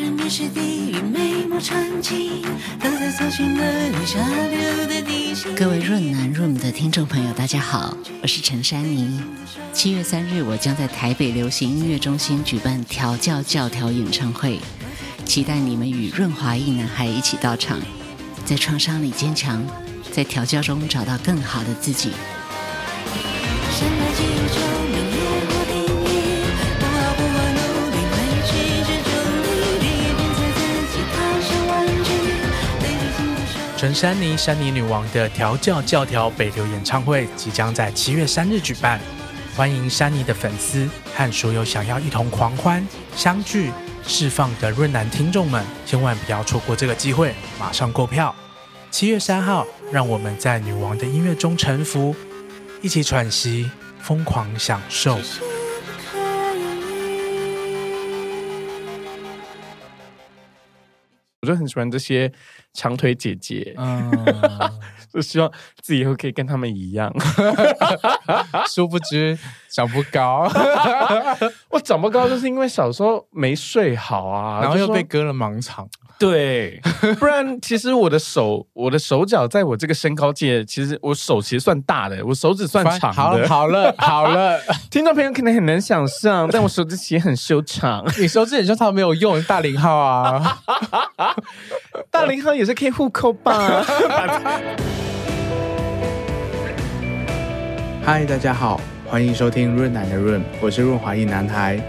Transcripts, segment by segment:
人面是地狱，美梦传奇，都在搜寻的下流的地心。各位润男润的听众朋友，大家好，我是陈珊妮。七月三日，我将在台北流行音乐中心举办调教教条演唱会，期待你们与润华一男孩一起到场，在创伤里坚强，在调教中找到更好的自己。陈珊妮、珊妮女王的调教教条北流演唱会即将在七月三日举办，欢迎珊妮的粉丝和所有想要一同狂欢、相聚、释放的润男听众们，千万不要错过这个机会，马上购票。七月三号，让我们在女王的音乐中沉浮，一起喘息，疯狂享受。我就很喜欢这些长腿姐姐，嗯，就希望自己以后可以跟他们一样。殊不知长不高，我长不高就是因为小时候没睡好啊，然后又被割了盲肠。对，不然其实我的手，我的手脚，在我这个身高界，其实我手其实算大的，我手指算长的。好了好了 好了，听众朋友可能很难想象，但我手指其实很修长。你手指很修长没有用，大零号啊，大零号也是可以互扣吧。嗨，大家好，欢迎收听润奶的润，我是润滑一男孩。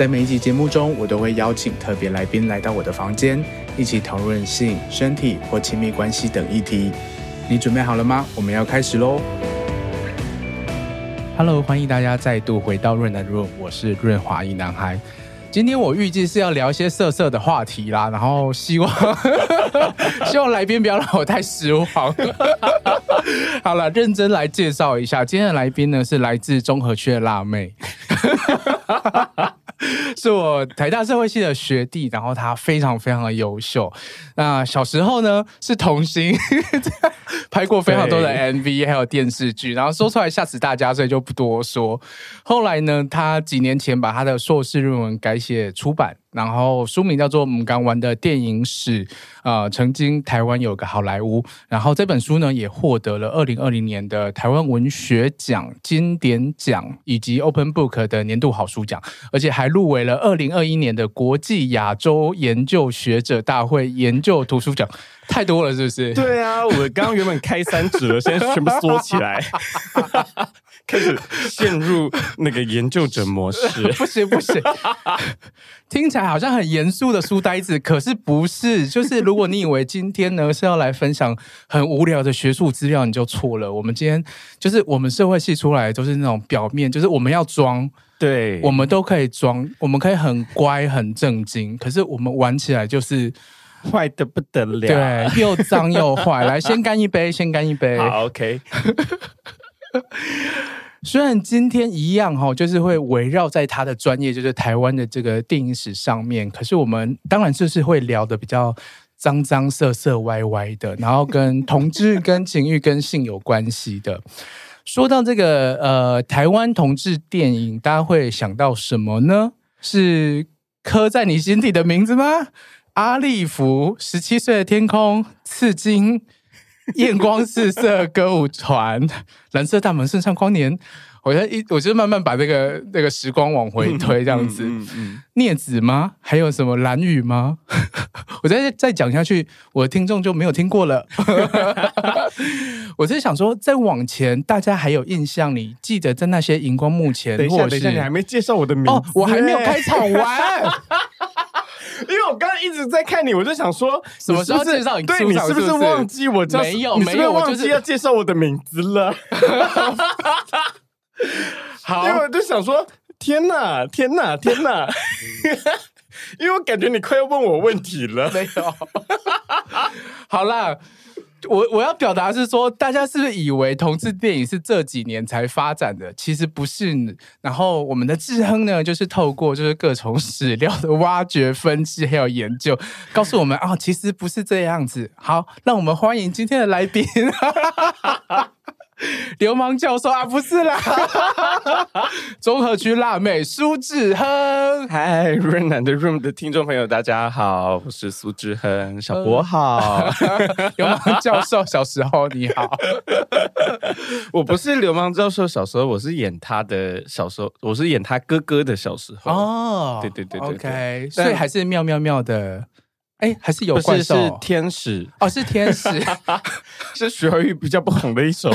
在每一集节目中，我都会邀请特别来宾来到我的房间，一起讨论性、身体或亲密关系等议题。你准备好了吗？我们要开始喽！Hello，欢迎大家再度回到润男润，我是润滑一男孩。今天我预计是要聊一些色色的话题啦，然后希望希望来宾不要让我太失望。好了，认真来介绍一下，今天的来宾呢是来自中和区的辣妹。是我台大社会系的学弟，然后他非常非常的优秀。那小时候呢是童星，拍过非常多的 MV，还有电视剧，然后说出来吓死大家，所以就不多说。后来呢，他几年前把他的硕士论文改写出版。然后书名叫做《母港湾的电影史》，呃，曾经台湾有个好莱坞。然后这本书呢，也获得了二零二零年的台湾文学奖经典奖以及 Open Book 的年度好书奖，而且还入围了二零二一年的国际亚洲研究学者大会研究图书奖。太多了，是不是？对啊，我刚刚原本开三指了，现在全部缩起来。开始陷入那个研究者模式，不行不行，听起来好像很严肃的书呆子，可是不是。就是如果你以为今天呢是要来分享很无聊的学术资料，你就错了。我们今天就是我们社会系出来都是那种表面，就是我们要装，对，我们都可以装，我们可以很乖很正经，可是我们玩起来就是 坏的不得了，对，又脏又坏。来，先干一杯，先干一杯，好，OK。虽然今天一样哈，就是会围绕在他的专业，就是台湾的这个电影史上面。可是我们当然就是会聊的比较脏脏、色色、歪歪的，然后跟同志、跟情欲、跟性有关系的。说到这个呃，台湾同志电影，大家会想到什么呢？是刻在你心底的名字吗？阿利福、十七岁的天空、刺金。艳光四射歌舞团、蓝色大门、盛上光年，我觉得一，我就慢慢把这个那个时光往回推，这样子。嗯嗯嗯、镊子吗？还有什么蓝雨吗？我再再讲下去，我的听众就没有听过了。我是想说，再往前，大家还有印象？你记得在那些荧光幕前，等一下，等一下，你还没介绍我的名字，哦，我还没有开场完。因为我刚刚一直在看你，我就想说，什么时候介绍你？对，你是不是忘记我叫？没有，没有，忘记要介绍我的名字了。好，因为我就想说，天哪，天哪，天哪！因为我感觉你快要问我问题了。没有。好啦。我我要表达是说，大家是不是以为同志电影是这几年才发展的？其实不是。然后我们的志亨呢，就是透过就是各种史料的挖掘、分析还有研究，告诉我们啊、其实不是这样子。好，让我们欢迎今天的来宾。流氓教授啊，不是啦，综合区辣妹苏志亨。嗨，润男的 Room 的听众朋友，大家好，我是苏志亨，小博好。流氓教授小时候你好，我不是流氓教授小时候，我是演他的小时候，我是演他哥哥的小时候。哦，对对对对，OK，所以还是妙妙妙的。哎，还是有怪兽，是天使哦，是天使，是徐怀钰比较不红的一首，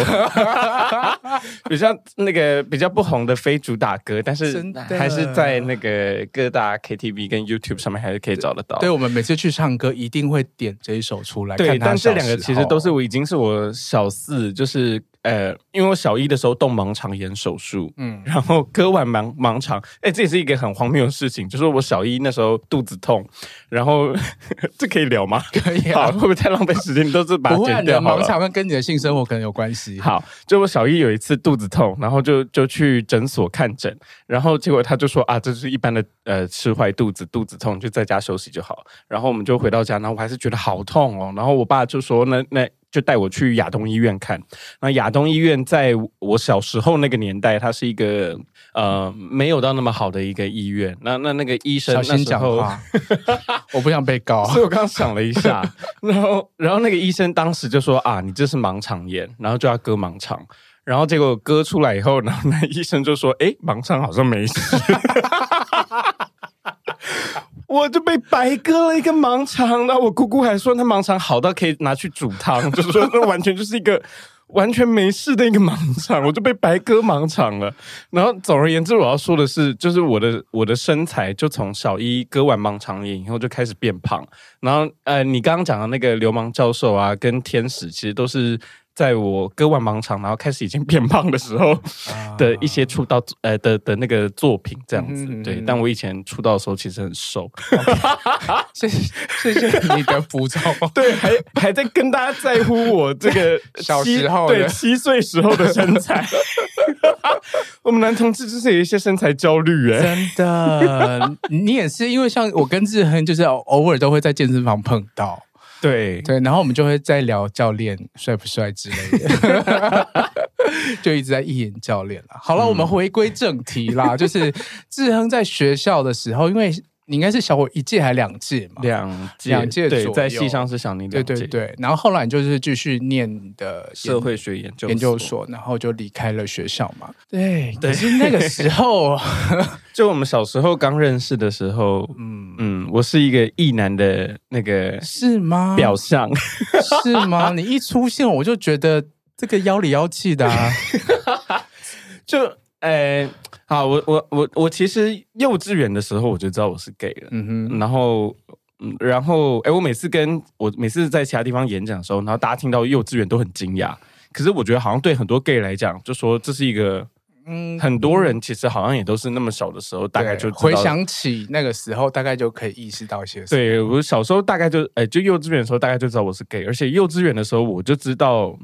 比较那个比较不红的非主打歌，但是还是在那个各大 KTV 跟 YouTube 上面还是可以找得到。对，我们每次去唱歌一定会点这一首出来。对，但这两个其实都是我已经是我小四，就是。呃，因为我小一的时候动盲肠炎手术，嗯，然后割完盲盲肠，哎，这也是一个很荒谬的事情，就是我小一那时候肚子痛，然后 这可以聊吗？可以啊，会不会太浪费时间？你都是把它剪掉。盲肠跟你的性生活可能有关系。好，就我小一有一次肚子痛，然后就就去诊所看诊，然后结果他就说啊，这是一般的呃吃坏肚子，肚子痛就在家休息就好。然后我们就回到家，然后我还是觉得好痛哦，然后我爸就说那那。就带我去亚东医院看。那亚东医院在我小时候那个年代，它是一个呃没有到那么好的一个医院。那那那个医生，小心讲话，我不想被告。所以我刚刚想了一下，然后然后那个医生当时就说啊，你这是盲肠炎，然后就要割盲肠。然后结果割出来以后，然后那医生就说，哎，盲肠好像没事。我就被白割了一个盲肠，然后我姑姑还说，那盲肠好到可以拿去煮汤，就是说那完全就是一个 完全没事的一个盲肠，我就被白割盲肠了。然后总而言之，我要说的是，就是我的我的身材就从小一割完盲肠炎以后就开始变胖。然后呃，你刚刚讲的那个流氓教授啊，跟天使其实都是。在我割腕盲肠，然后开始已经变胖的时候 的一些出道呃的的那个作品这样子，对。但我以前出道的时候其实很瘦。谢谢谢谢你的补充。对，还还在跟大家在乎我这个 小时候对七岁时候的身材。我们男同志就是有一些身材焦虑哎，真的。你也是因为像我跟志恒，就是偶尔都会在健身房碰到。对对，然后我们就会在聊教练帅不帅之类的，就一直在意淫教练了。好了，嗯、我们回归正题啦，就是志亨在学校的时候，因为。你应该是小我一届还两届嘛？两届两届左右，在系上是小你两届。对对对，然后后来你就是继续念的社会学研究研究所，然后就离开了学校嘛。对，可是那个时候，就我们小时候刚认识的时候，嗯嗯，我是一个异男的那个是吗？表象是吗？你一出现，我就觉得这个妖里妖气的啊，就。哎，好，我我我我其实幼稚园的时候我就知道我是 gay 了，嗯哼，然后，嗯，然后，哎，我每次跟我每次在其他地方演讲的时候，然后大家听到幼稚园都很惊讶，可是我觉得好像对很多 gay 来讲，就说这是一个，嗯，很多人其实好像也都是那么小的时候，大概就回想起那个时候，大概就可以意识到一些。对，我小时候大概就，哎，就幼稚园的时候大概就知道我是 gay，而且幼稚园的时候我就知道。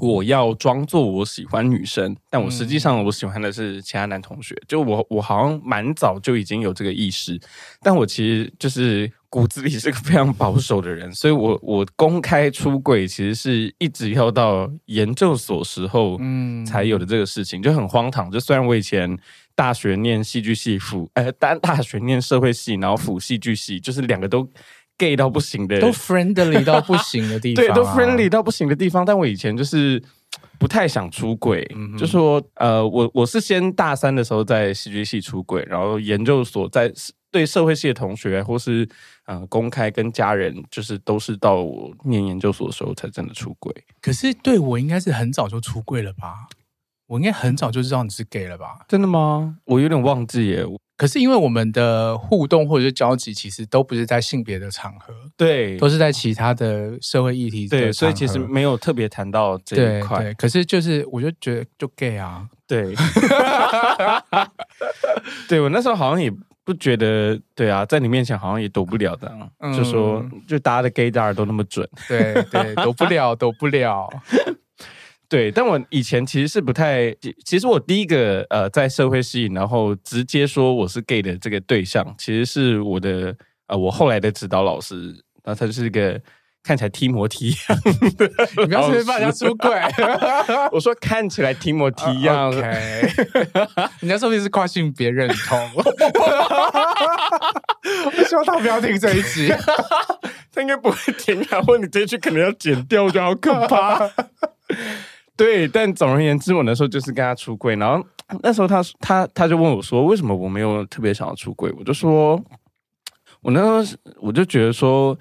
我要装作我喜欢女生，但我实际上我喜欢的是其他男同学。就我，我好像蛮早就已经有这个意识，但我其实就是骨子里是个非常保守的人，所以我我公开出柜其实是一直要到研究所时候，嗯，才有的这个事情，就很荒唐。就虽然我以前大学念戏剧系辅，呃，单大学念社会系，然后辅戏剧系，就是两个都。Gay 到不行的，都 friendly 到不行的地方，啊，对，都 friendly 到不行的地方。但我以前就是不太想出轨，嗯、就说呃，我我是先大三的时候在戏剧系出轨，然后研究所在对社会系的同学或是呃公开跟家人，就是都是到我念研究所的时候才真的出轨。可是对我应该是很早就出柜了吧？我应该很早就知道你是 gay 了吧？真的吗？我有点忘记耶。可是因为我们的互动或者是交集，其实都不是在性别的场合，对，都是在其他的社会议题。对，所以其实没有特别谈到这一块。对，可是就是我就觉得就 gay 啊，对，对我那时候好像也不觉得，对啊，在你面前好像也躲不了的，嗯、就说就大家的 gaydar 都那么准，对对，躲不了，躲不了。对，但我以前其实是不太，其实我第一个呃在社会系，然后直接说我是 gay 的这个对象，其实是我的呃我后来的指导老师，那他就是一个看起来提摩提一样。你不要随便把人家出轨。我说看起来提摩提一样。Uh, 人家说不定是跨性别认同。我希望他不要听这一集，他应该不会听啊。或你这一句可能要剪掉，我觉得好可怕。对，但总而言之，我那时候就是跟他出柜，然后那时候他他他就问我说，为什么我没有特别想要出柜？我就说，我那时候我就觉得说。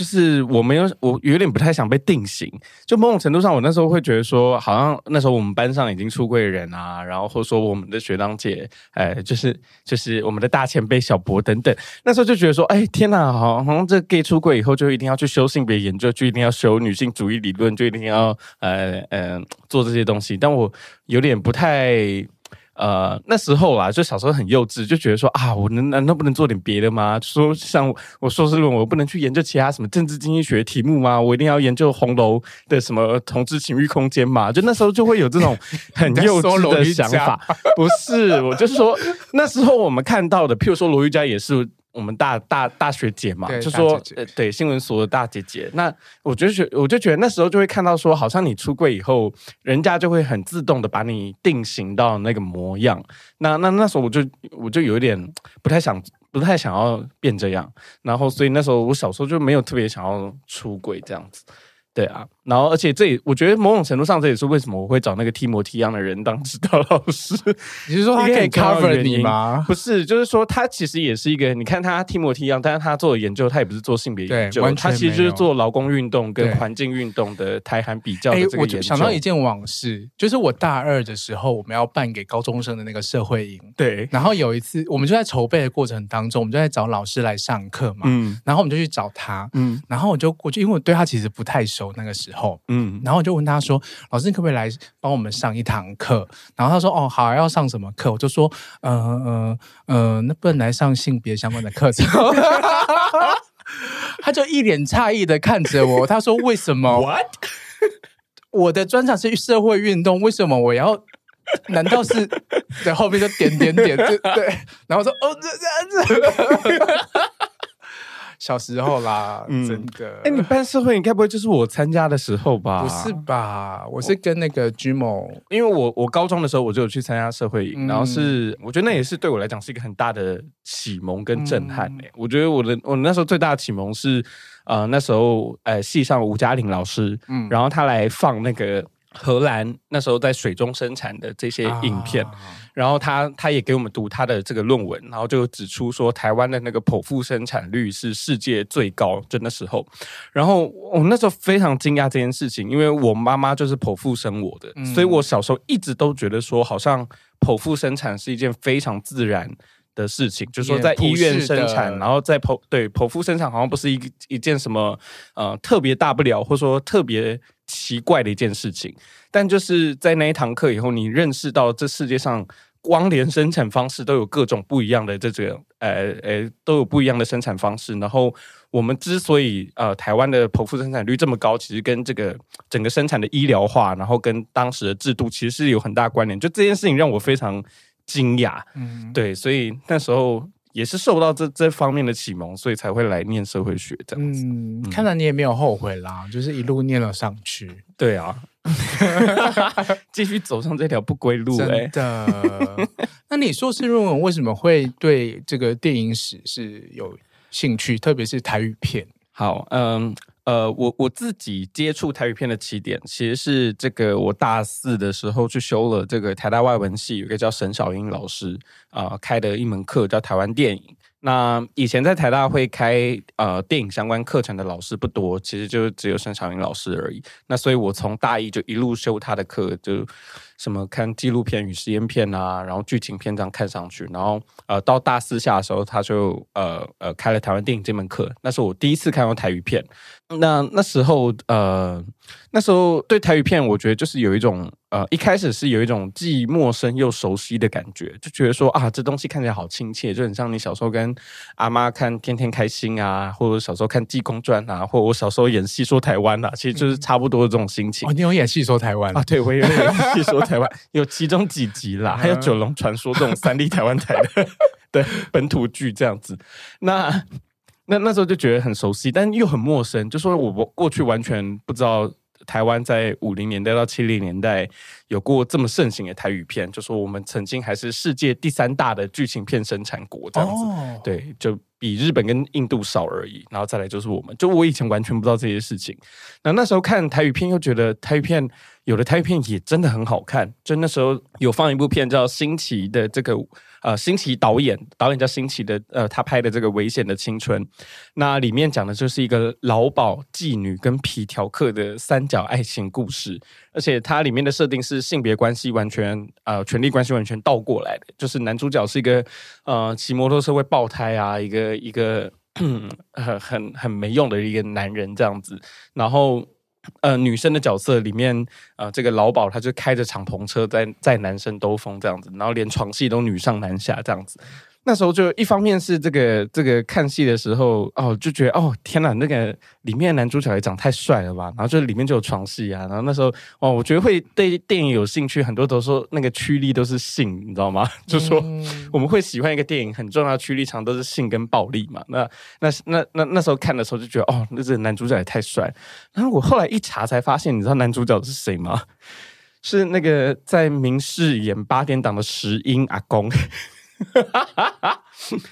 就是我没有，我有点不太想被定型。就某种程度上，我那时候会觉得说，好像那时候我们班上已经出柜的人啊，然后或者说我们的学长姐，哎，就是就是我们的大前辈小博等等，那时候就觉得说，哎，天哪，好像这 gay 出柜以后就一定要去修性别研究，就一定要修女性主义理论，就一定要呃呃做这些东西。但我有点不太。呃，那时候啦，就小时候很幼稚，就觉得说啊，我能难道不能做点别的吗？说像我硕士论文，我不能去研究其他什么政治经济学题目吗？我一定要研究红楼的什么同志情欲空间嘛？就那时候就会有这种很幼稚的想法。不是，我就说那时候我们看到的，譬如说罗玉佳也是。我们大大大学姐嘛，就说呃，对新闻所的大姐姐。那我就觉，我就觉得那时候就会看到说，好像你出柜以后，人家就会很自动的把你定型到那个模样。那那那时候我就我就有一点不太想，不太想要变这样。然后所以那时候我小时候就没有特别想要出柜这样子。对啊，然后而且这也我觉得某种程度上这也是为什么我会找那个提摩提一样的人当指导老师。你是说他可以 cover 你吗？不是，就是说他其实也是一个，你看他提摩提一样，但是他做的研究他也不是做性别研究，他其实就是做劳工运动跟环境运动的台韩比较的这个研究。我想到一件往事，就是我大二的时候，我们要办给高中生的那个社会营。对，然后有一次我们就在筹备的过程当中，我们就在找老师来上课嘛。嗯，然后我们就去找他。嗯，然后我就过去因为我对他其实不太熟，那个时候。嗯，然后我就问他说：“老师，你可不可以来帮我们上一堂课？”然后他说：“哦，好，要上什么课？”我就说：“嗯嗯嗯，那不能来上性别相关的课程。”他就一脸诧异的看着我，他说：“为什么？What？我的专长是社会运动，为什么我要？难道是在后面就点点点？对对。”然后我说：“哦，这这样子。” 小时候啦，嗯、真的。哎、欸，你办社会，你该不会就是我参加的时候吧？不是吧？我是跟那个 Gmo，因为我我高中的时候我就有去参加社会营，嗯、然后是我觉得那也是对我来讲是一个很大的启蒙跟震撼、欸。哎、嗯，我觉得我的我那时候最大的启蒙是，呃，那时候呃系上吴嘉玲老师，嗯，然后他来放那个。荷兰那时候在水中生产的这些影片，啊、然后他他也给我们读他的这个论文，然后就指出说台湾的那个剖腹生产率是世界最高，就那时候，然后我那时候非常惊讶这件事情，因为我妈妈就是剖腹生我的，嗯、所以我小时候一直都觉得说，好像剖腹生产是一件非常自然的事情，就是说在医院生产，然后在剖对剖腹生产好像不是一一件什么呃特别大不了，或者说特别。奇怪的一件事情，但就是在那一堂课以后，你认识到这世界上光连生产方式都有各种不一样的这个呃呃都有不一样的生产方式。然后我们之所以呃台湾的剖腹生产率这么高，其实跟这个整个生产的医疗化，然后跟当时的制度其实是有很大关联。就这件事情让我非常惊讶，嗯，对，所以那时候。也是受到这这方面的启蒙，所以才会来念社会学这样子。嗯，看来你也没有后悔啦，就是一路念了上去。对啊，继续走上这条不归路。真的？那你硕士论文为什么会对这个电影史是有兴趣？特别是台语片？好，嗯。呃，我我自己接触台语片的起点，其实是这个我大四的时候去修了这个台大外文系，有一个叫沈小英老师啊、开的一门课，叫台湾电影。那以前在台大会开呃电影相关课程的老师不多，其实就只有沈小英老师而已。那所以我从大一就一路修他的课，就什么看纪录片与实验片啊，然后剧情片这样看上去，然后呃到大四下的时候，他就呃呃开了台湾电影这门课，那是我第一次看到台语片。那那时候呃那时候对台语片，我觉得就是有一种。呃，一开始是有一种既陌生又熟悉的感觉，就觉得说啊，这东西看起来好亲切，就很像你小时候跟阿妈看《天天开心》啊，或者小时候看《济公传》啊，或者我小时候演戏说台湾啊，其实就是差不多的这种心情。哦，你有演戏说台湾啊？对，我有演戏说台湾，有其中几集啦，还有《九龙传说》这种三立台湾台的 对本土剧这样子。那那那时候就觉得很熟悉，但又很陌生，就说我过去完全不知道。台湾在五零年代到七零年代有过这么盛行的台语片，就说我们曾经还是世界第三大的剧情片生产国，这样子，哦、对，就比日本跟印度少而已。然后再来就是我们，就我以前完全不知道这些事情。那那时候看台语片，又觉得台语片有的台语片也真的很好看。就那时候有放一部片叫《新奇》的这个。呃，新奇导演，导演叫新奇的，呃，他拍的这个《危险的青春》，那里面讲的就是一个老鴇、妓女跟皮条客的三角爱情故事，而且它里面的设定是性别关系完全，呃，权力关系完全倒过来的，就是男主角是一个，呃，骑摩托车会爆胎啊，一个一个 很很很没用的一个男人这样子，然后。呃，女生的角色里面，呃，这个老鸨她就开着敞篷车在在男生兜风这样子，然后连床戏都女上男下这样子。那时候就一方面是这个这个看戏的时候哦，就觉得哦天哪，那个里面的男主角也长太帅了吧，然后就里面就有床戏啊，然后那时候哦，我觉得会对电影有兴趣，很多都说那个驱力都是性，你知道吗？就说我们会喜欢一个电影很重要的驱力场都是性跟暴力嘛。那那那那那时候看的时候就觉得哦，那这个男主角也太帅。然后我后来一查才发现，你知道男主角是谁吗？是那个在明视演八点档的石英阿公。哈哈哈！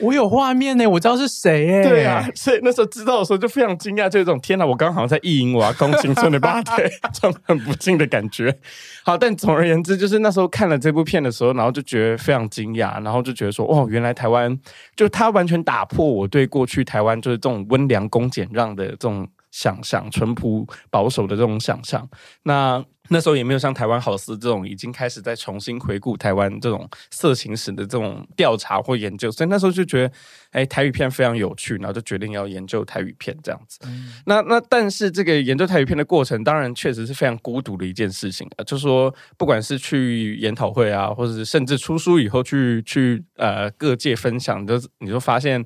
我有画面呢，我知道是谁哎。对啊，所以那时候知道的时候就非常惊讶，就有种天哪，我刚好在意淫我阿公青春的八 对，这种很不敬的感觉。好，但总而言之，就是那时候看了这部片的时候，然后就觉得非常惊讶，然后就觉得说，哦，原来台湾就他完全打破我对过去台湾就是这种温良恭俭让的这种想象，淳朴保守的这种想象。那。那时候也没有像台湾好司这种已经开始在重新回顾台湾这种色情史的这种调查或研究，所以那时候就觉得，哎，台语片非常有趣，然后就决定要研究台语片这样子。嗯、那那但是这个研究台语片的过程，当然确实是非常孤独的一件事情啊。就是说，不管是去研讨会啊，或者是甚至出书以后去去呃各界分享，就你就发现。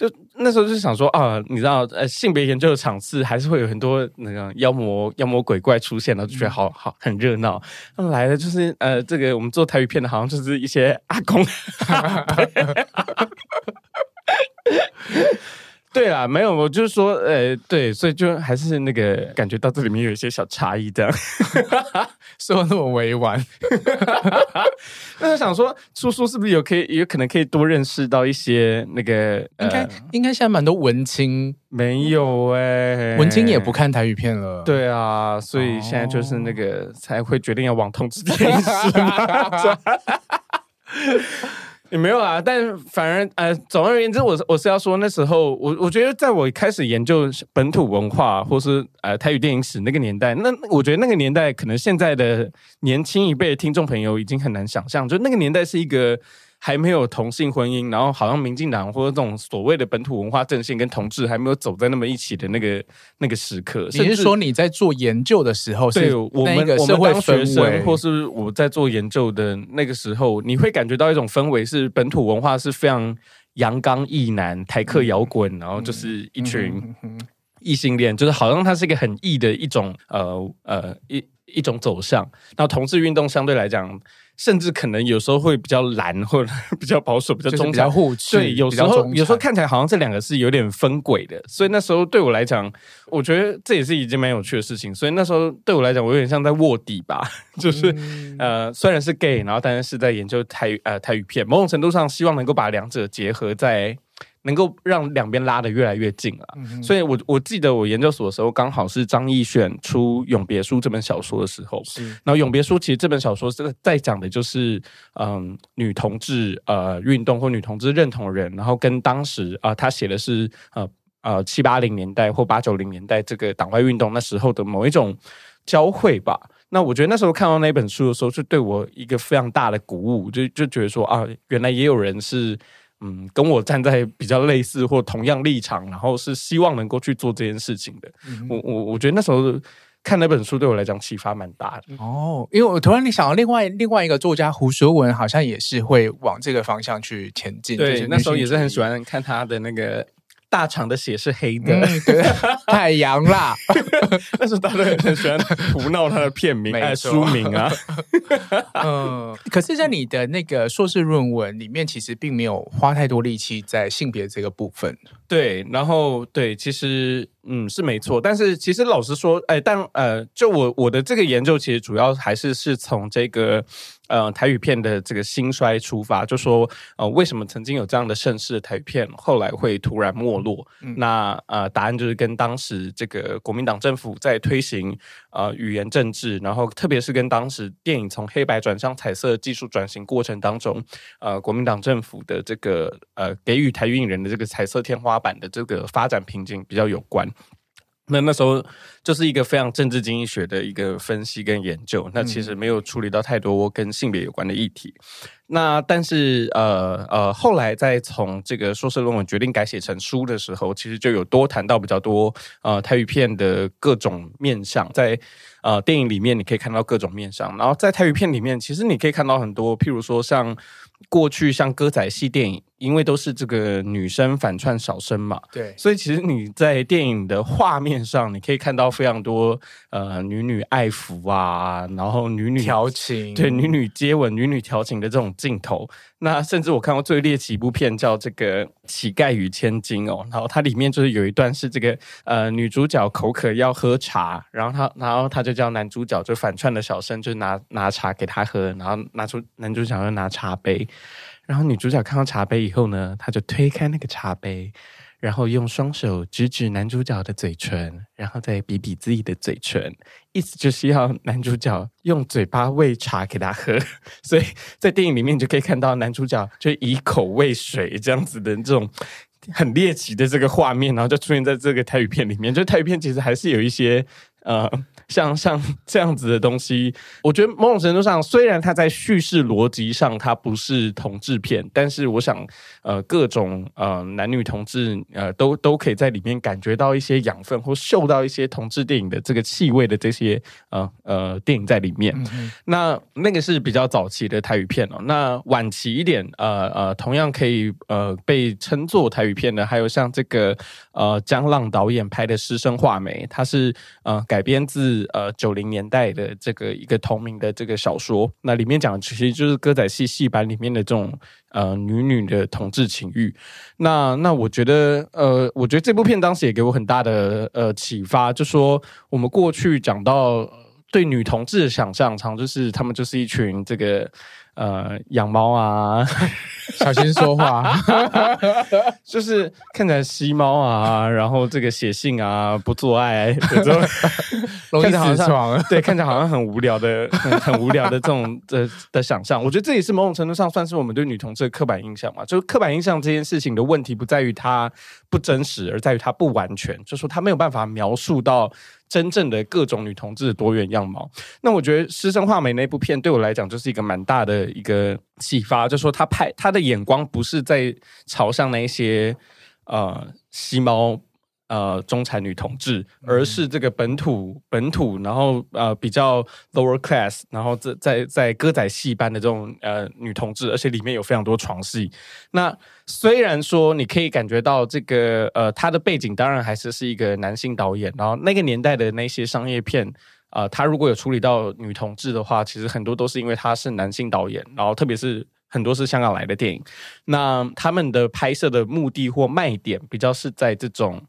就那时候就想说啊，你知道，呃，性别研究的场次还是会有很多那个妖魔妖魔鬼怪出现，然后就觉得好好很热闹。那么来的就是呃，这个我们做台语片的，好像就是一些阿公。对啦，没有，我就是说，呃，对，所以就还是那个感觉到这里面有一些小差异，这样 说那么委婉。那我想说，叔叔是不是有可以，有可能可以多认识到一些那个？应该、呃、应该现在蛮多文青，没有哎、欸，文青也不看台语片了。对啊，所以现在就是那个、哦、才会决定要往同志电影是也没有啊，但反而呃，总而言之，我我是要说，那时候我我觉得，在我开始研究本土文化，或是呃台语电影史那个年代，那我觉得那个年代可能现在的年轻一辈的听众朋友已经很难想象，就那个年代是一个。还没有同性婚姻，然后好像民进党或者这种所谓的本土文化阵线跟同志还没有走在那么一起的那个那个时刻。你是说你在做研究的时候是，对，我们我们当学生，或是我在做研究的那个时候，你会感觉到一种氛围，是本土文化是非常阳刚异男、台客摇滚，嗯、然后就是一群异性恋，就是好像它是一个很异的一种呃呃一一种走向。然后同志运动相对来讲。甚至可能有时候会比较蓝，或者 比较保守，比较中间，对，有时候有时候看起来好像这两个是有点分轨的，所以那时候对我来讲，我觉得这也是一件蛮有趣的事情。所以那时候对我来讲，我有点像在卧底吧，就是、嗯、呃，虽然是 gay，然后但是是在研究台语呃台语片，某种程度上希望能够把两者结合在。能够让两边拉得越来越近了，嗯、所以我我记得我研究所的时候，刚好是张亦绚出《永别书》这本小说的时候。是，然后《永别书》其实这本小说这个在讲的就是，嗯，女同志呃运动或女同志认同人，然后跟当时啊、呃，他写的是呃呃七八零年代或八九零年代这个党外运动那时候的某一种交汇吧。那我觉得那时候看到那本书的时候，就对我一个非常大的鼓舞，就就觉得说啊，原来也有人是。嗯，跟我站在比较类似或同样立场，然后是希望能够去做这件事情的。嗯、我我我觉得那时候看那本书对我来讲启发蛮大的。哦，因为我突然你想到另外另外一个作家胡学文，好像也是会往这个方向去前进。对，那时候也是很喜欢看他的那个大厂的血是黑的，嗯、对 太阳啦。但是大家都很喜欢胡闹他的片名、哎书名啊。嗯，可是，在你的那个硕士论文里面，其实并没有花太多力气在性别这个部分。对，然后对，其实嗯是没错，但是其实老实说，哎，但呃，就我我的这个研究，其实主要还是是从这个。呃，台语片的这个兴衰出发，就说呃，为什么曾经有这样的盛世的台语片，后来会突然没落？嗯、那呃，答案就是跟当时这个国民党政府在推行啊语言政治，然后特别是跟当时电影从黑白转向彩色技术转型过程当中，呃，国民党政府的这个呃给予台语影人的这个彩色天花板的这个发展瓶颈比较有关。那那时候就是一个非常政治经济学的一个分析跟研究，那其实没有处理到太多跟性别有关的议题。那但是呃呃，后来在从这个硕士论文决定改写成书的时候，其实就有多谈到比较多呃台语片的各种面向，在呃电影里面你可以看到各种面向，然后在台语片里面，其实你可以看到很多，譬如说像过去像歌仔戏电影。因为都是这个女生反串小生嘛，对，所以其实你在电影的画面上，你可以看到非常多呃女女爱抚啊，然后女女调情，对，女女接吻、女女调情的这种镜头。那甚至我看过最猎奇一部片叫这个《乞丐与千金》哦，然后它里面就是有一段是这个呃女主角口渴要喝茶，然后她然后她就叫男主角就反串的小生就拿拿茶给她喝，然后拿出男主角就拿茶杯。然后女主角看到茶杯以后呢，她就推开那个茶杯，然后用双手指指男主角的嘴唇，然后再比比自己的嘴唇，意思就是要男主角用嘴巴喂茶给她喝。所以在电影里面就可以看到男主角就以口喂水这样子的这种很猎奇的这个画面，然后就出现在这个泰语片里面。就泰语片其实还是有一些呃。像像这样子的东西，我觉得某种程度上，虽然它在叙事逻辑上它不是同志片，但是我想，呃，各种呃男女同志呃都都可以在里面感觉到一些养分，或嗅到一些同志电影的这个气味的这些呃呃电影在里面。那那个是比较早期的台语片哦。那晚期一点，呃呃，同样可以呃被称作台语片的，还有像这个呃姜浪导演拍的《师生画眉》，它是呃改编自。呃，九零年代的这个一个同名的这个小说，那里面讲的其实就是歌仔戏戏班里面的这种呃女女的同志情欲。那那我觉得呃，我觉得这部片当时也给我很大的呃启发，就说我们过去讲到对女同志的想象，常就是他们就是一群这个。呃，养猫啊，小心说话，就是看起来吸猫啊，然后这个写信啊，不做爱，有时候 容易死床，对，看起来好像很无聊的，很，很无聊的这种的的想象。我觉得这也是某种程度上算是我们对女同志的刻板印象嘛。就是刻板印象这件事情的问题，不在于它不真实，而在于它不完全，就是说它没有办法描述到。真正的各种女同志的多元样貌，那我觉得《师生画眉》那部片对我来讲就是一个蛮大的一个启发，就说他拍他的眼光不是在朝向那些呃吸猫。呃，中产女同志，而是这个本土本土，然后呃比较 lower class，然后在在在歌仔戏班的这种呃女同志，而且里面有非常多床戏。那虽然说你可以感觉到这个呃他的背景当然还是是一个男性导演，然后那个年代的那些商业片啊，呃，他如果有处理到女同志的话，其实很多都是因为他是男性导演，然后特别是。很多是香港来的电影，那他们的拍摄的目的或卖点比较是在这种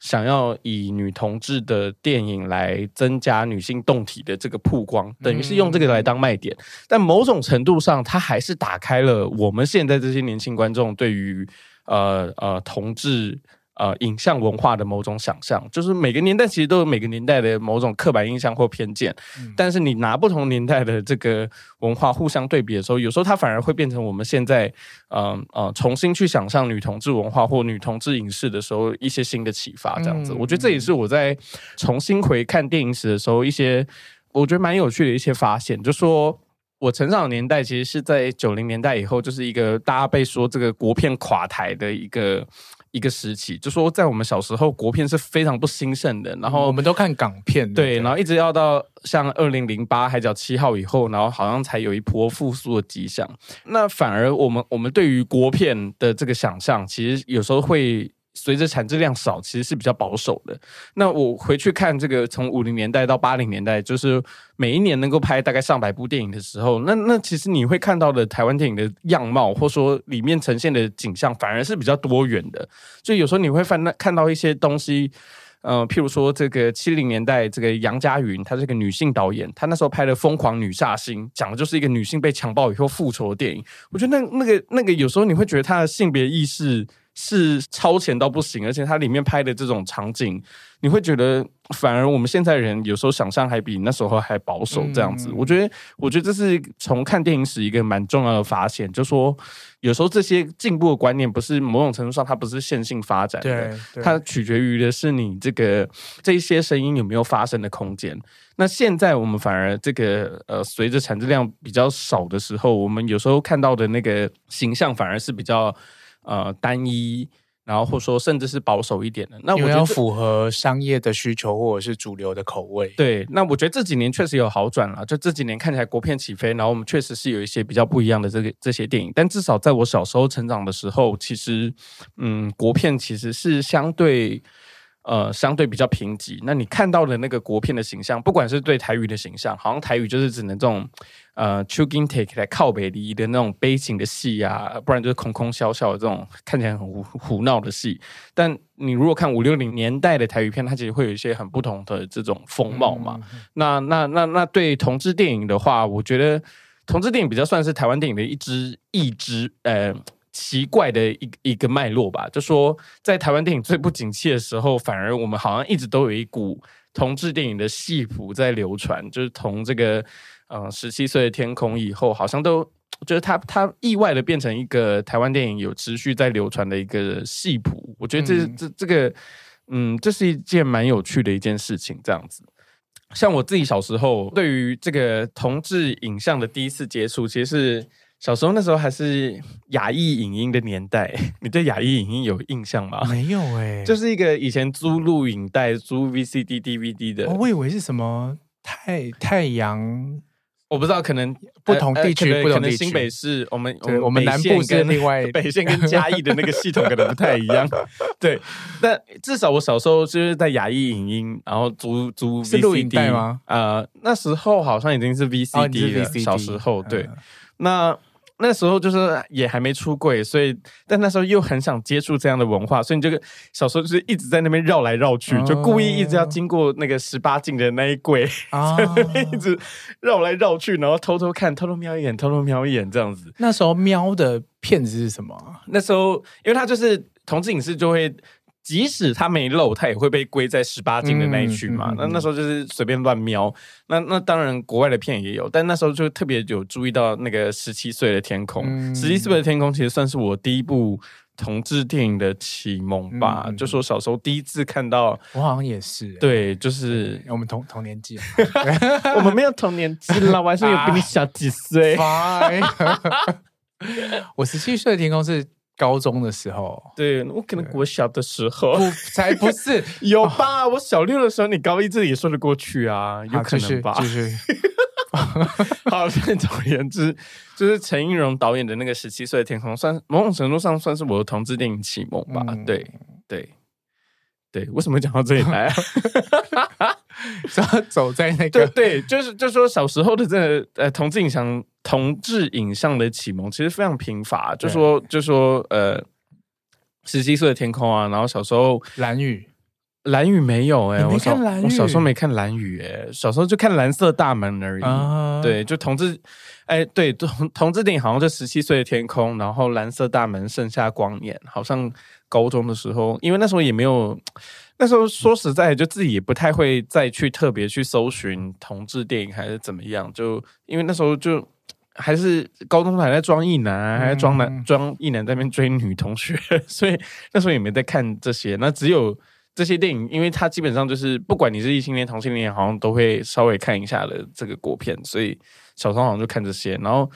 想要以女同志的电影来增加女性动体的这个曝光，等于是用这个来当卖点。但某种程度上，它还是打开了我们现在这些年轻观众对于呃呃同志。呃，影像文化的某种想象，就是每个年代其实都有每个年代的某种刻板印象或偏见，嗯、但是你拿不同年代的这个文化互相对比的时候，有时候它反而会变成我们现在，嗯、呃呃，重新去想象女同志文化或女同志影视的时候一些新的启发，这样子。嗯、我觉得这也是我在重新回看电影史的时候一些我觉得蛮有趣的一些发现，就说我成长的年代其实是在九零年代以后，就是一个大家被说这个国片垮台的一个。一个时期，就说在我们小时候，国片是非常不兴盛的。然后我们都看港片，对，然后一直要到像二零零八《海角七号》以后，然后好像才有一波复苏的迹象。那反而我们我们对于国片的这个想象，其实有时候会随着产质量少，其实是比较保守的。那我回去看这个，从五零年代到八零年代，就是每一年能够拍大概上百部电影的时候，那那其实你会看到的台湾电影的样貌，或说里面呈现的景象，反而是比较多元的。就有时候你会翻那看到一些东西。呃，譬如说这个七零年代，这个杨佳云，她是个女性导演，她那时候拍的《疯狂女煞星》，讲的就是一个女性被强暴以后复仇的电影。我觉得那那个那个有时候你会觉得她的性别意识是超前到不行，而且它里面拍的这种场景，你会觉得反而我们现在人有时候想象还比那时候还保守这样子。嗯、我觉得，我觉得这是从看电影史一个蛮重要的发现，就是说有时候这些进步的观念不是某种程度上它不是线性发展的，它取决于的是你这个这一些声音有没有发生的空间。那现在我们反而这个呃，随着产质量比较少的时候，我们有时候看到的那个形象反而是比较。呃，单一，然后或说甚至是保守一点的，那我觉得要符合商业的需求或者是主流的口味。对，那我觉得这几年确实有好转了，就这几年看起来国片起飞，然后我们确实是有一些比较不一样的这个这些电影，但至少在我小时候成长的时候，其实，嗯，国片其实是相对。呃，相对比较贫瘠。那你看到的那个国片的形象，不管是对台语的形象，好像台语就是只能这种呃 c h u g i n take 来靠北离的那种悲情的戏啊，不然就是空空笑笑的这种看起来很胡胡闹的戏。但你如果看五六零年代的台语片，它其实会有一些很不同的这种风貌嘛。嗯、那那那那对同志电影的话，我觉得同志电影比较算是台湾电影的一支一支呃。奇怪的一一个脉络吧，就说在台湾电影最不景气的时候，反而我们好像一直都有一股同志电影的戏谱在流传，就是从这个嗯十七岁的天空以后，好像都就是他他意外的变成一个台湾电影有持续在流传的一个戏谱。我觉得这、嗯、这这个嗯，这是一件蛮有趣的一件事情。这样子，像我自己小时候对于这个同志影像的第一次接触，其实是。小时候那时候还是雅艺影音的年代，你对雅艺影音有印象吗？没有哎、欸，就是一个以前租录影带、租 VCD、DVD 的。哦，我以为是什么太太阳，我不知道，可能不同地区、呃呃、不同地区，可能新北市我们我们南部是另外 北线跟嘉义的那个系统可能不太一样。对，但至少我小时候就是在雅艺影音，然后租租 VCD 录影带吗？呃，那时候好像已经是 VCD 了。哦、VCD 小时候对，嗯、那。那时候就是也还没出柜，所以但那时候又很想接触这样的文化，所以你这个小时候就是一直在那边绕来绕去，哦、就故意一直要经过那个十八禁的那一柜，哦、一直绕来绕去，然后偷偷看，偷偷瞄一眼，偷偷瞄一眼这样子。那时候瞄的片子是什么？那时候因为他就是同志影视就会。即使他没露，他也会被归在十八禁的那一区嘛。嗯嗯嗯、那那时候就是随便乱瞄。那那当然，国外的片也有，但那时候就特别有注意到那个十七岁的天空。十七岁的天空其实算是我第一部同志电影的启蒙吧。就说小时候第一次看到，我好像也是。对，就是我们同同年纪，我们没有同年纪了，我还是有比你小几岁。我十七岁的天空是。高中的时候，对，我可能我小的时候，不才不是 有吧？我小六的时候，你高一这也说得过去啊，有可能吧？就是，好，总而言之，就是陈映蓉导演的那个十七岁的天空，算某种程度上算是我的同志电影启蒙吧？嗯、对，对，对，为什么讲到这里来？走走在那个，对对，就是就是说小时候的这个呃同志影像。同志影像的启蒙其实非常贫乏，就说就说呃，十七岁的天空啊，然后小时候蓝雨，蓝雨没有哎、欸，我小我小时候没看蓝雨哎、欸，小时候就看蓝色大门而已。啊、对，就同志哎，对同同志电影好像就十七岁的天空，然后蓝色大门，盛夏光年，好像高中的时候，因为那时候也没有，那时候说实在，就自己也不太会再去特别去搜寻同志电影还是怎么样，就因为那时候就。还是高中还在装异男，还在装男装异男在那边追女同学，所以那时候也没在看这些。那只有这些电影，因为它基本上就是不管你是异性恋、同性恋，好像都会稍微看一下的这个国片，所以小时候好像就看这些。然后，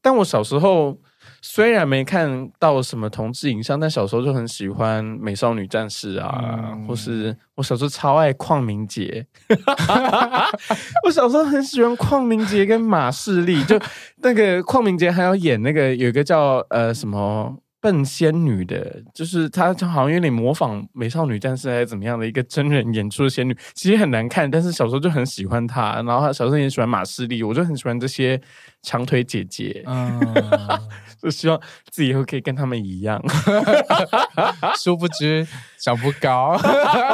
但我小时候。虽然没看到什么同志影像，但小时候就很喜欢《美少女战士》啊，嗯、或是我小时候超爱邝明杰。我小时候很喜欢邝明杰跟马世立，就那个邝明杰还要演那个有一个叫呃什么笨仙女的，就是她就好像有点模仿美少女战士还是怎么样的一个真人演出的仙女，其实很难看，但是小时候就很喜欢她，然后她小时候也喜欢马士利，我就很喜欢这些长腿姐姐，嗯，就希望自己以后可以跟他们一样，殊不知长不高，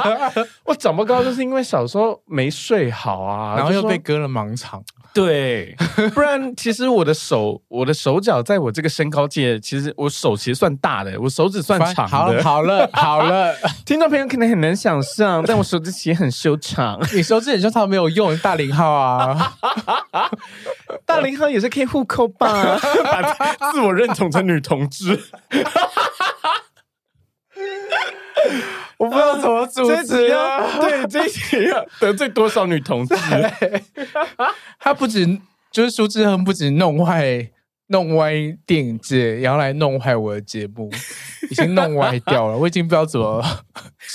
我长不高就是因为小时候没睡好啊，然后又被割了盲肠。对，不然其实我的手、我的手脚，在我这个身高界，其实我手其实算大的，我手指算长的。好了，好了，好了，听众朋友可能很难想象，但我手指其实很修长。你手指很修长没有用，大零号啊，大零号也是可以互扣吧，把自我认同成女同志。我不知道怎么组织啊！对，这一集要得罪多少女同志？他不止就是苏志恒，不止弄坏、弄歪电影界，然后来弄坏我的节目，已经弄歪掉了。我已经不知道怎么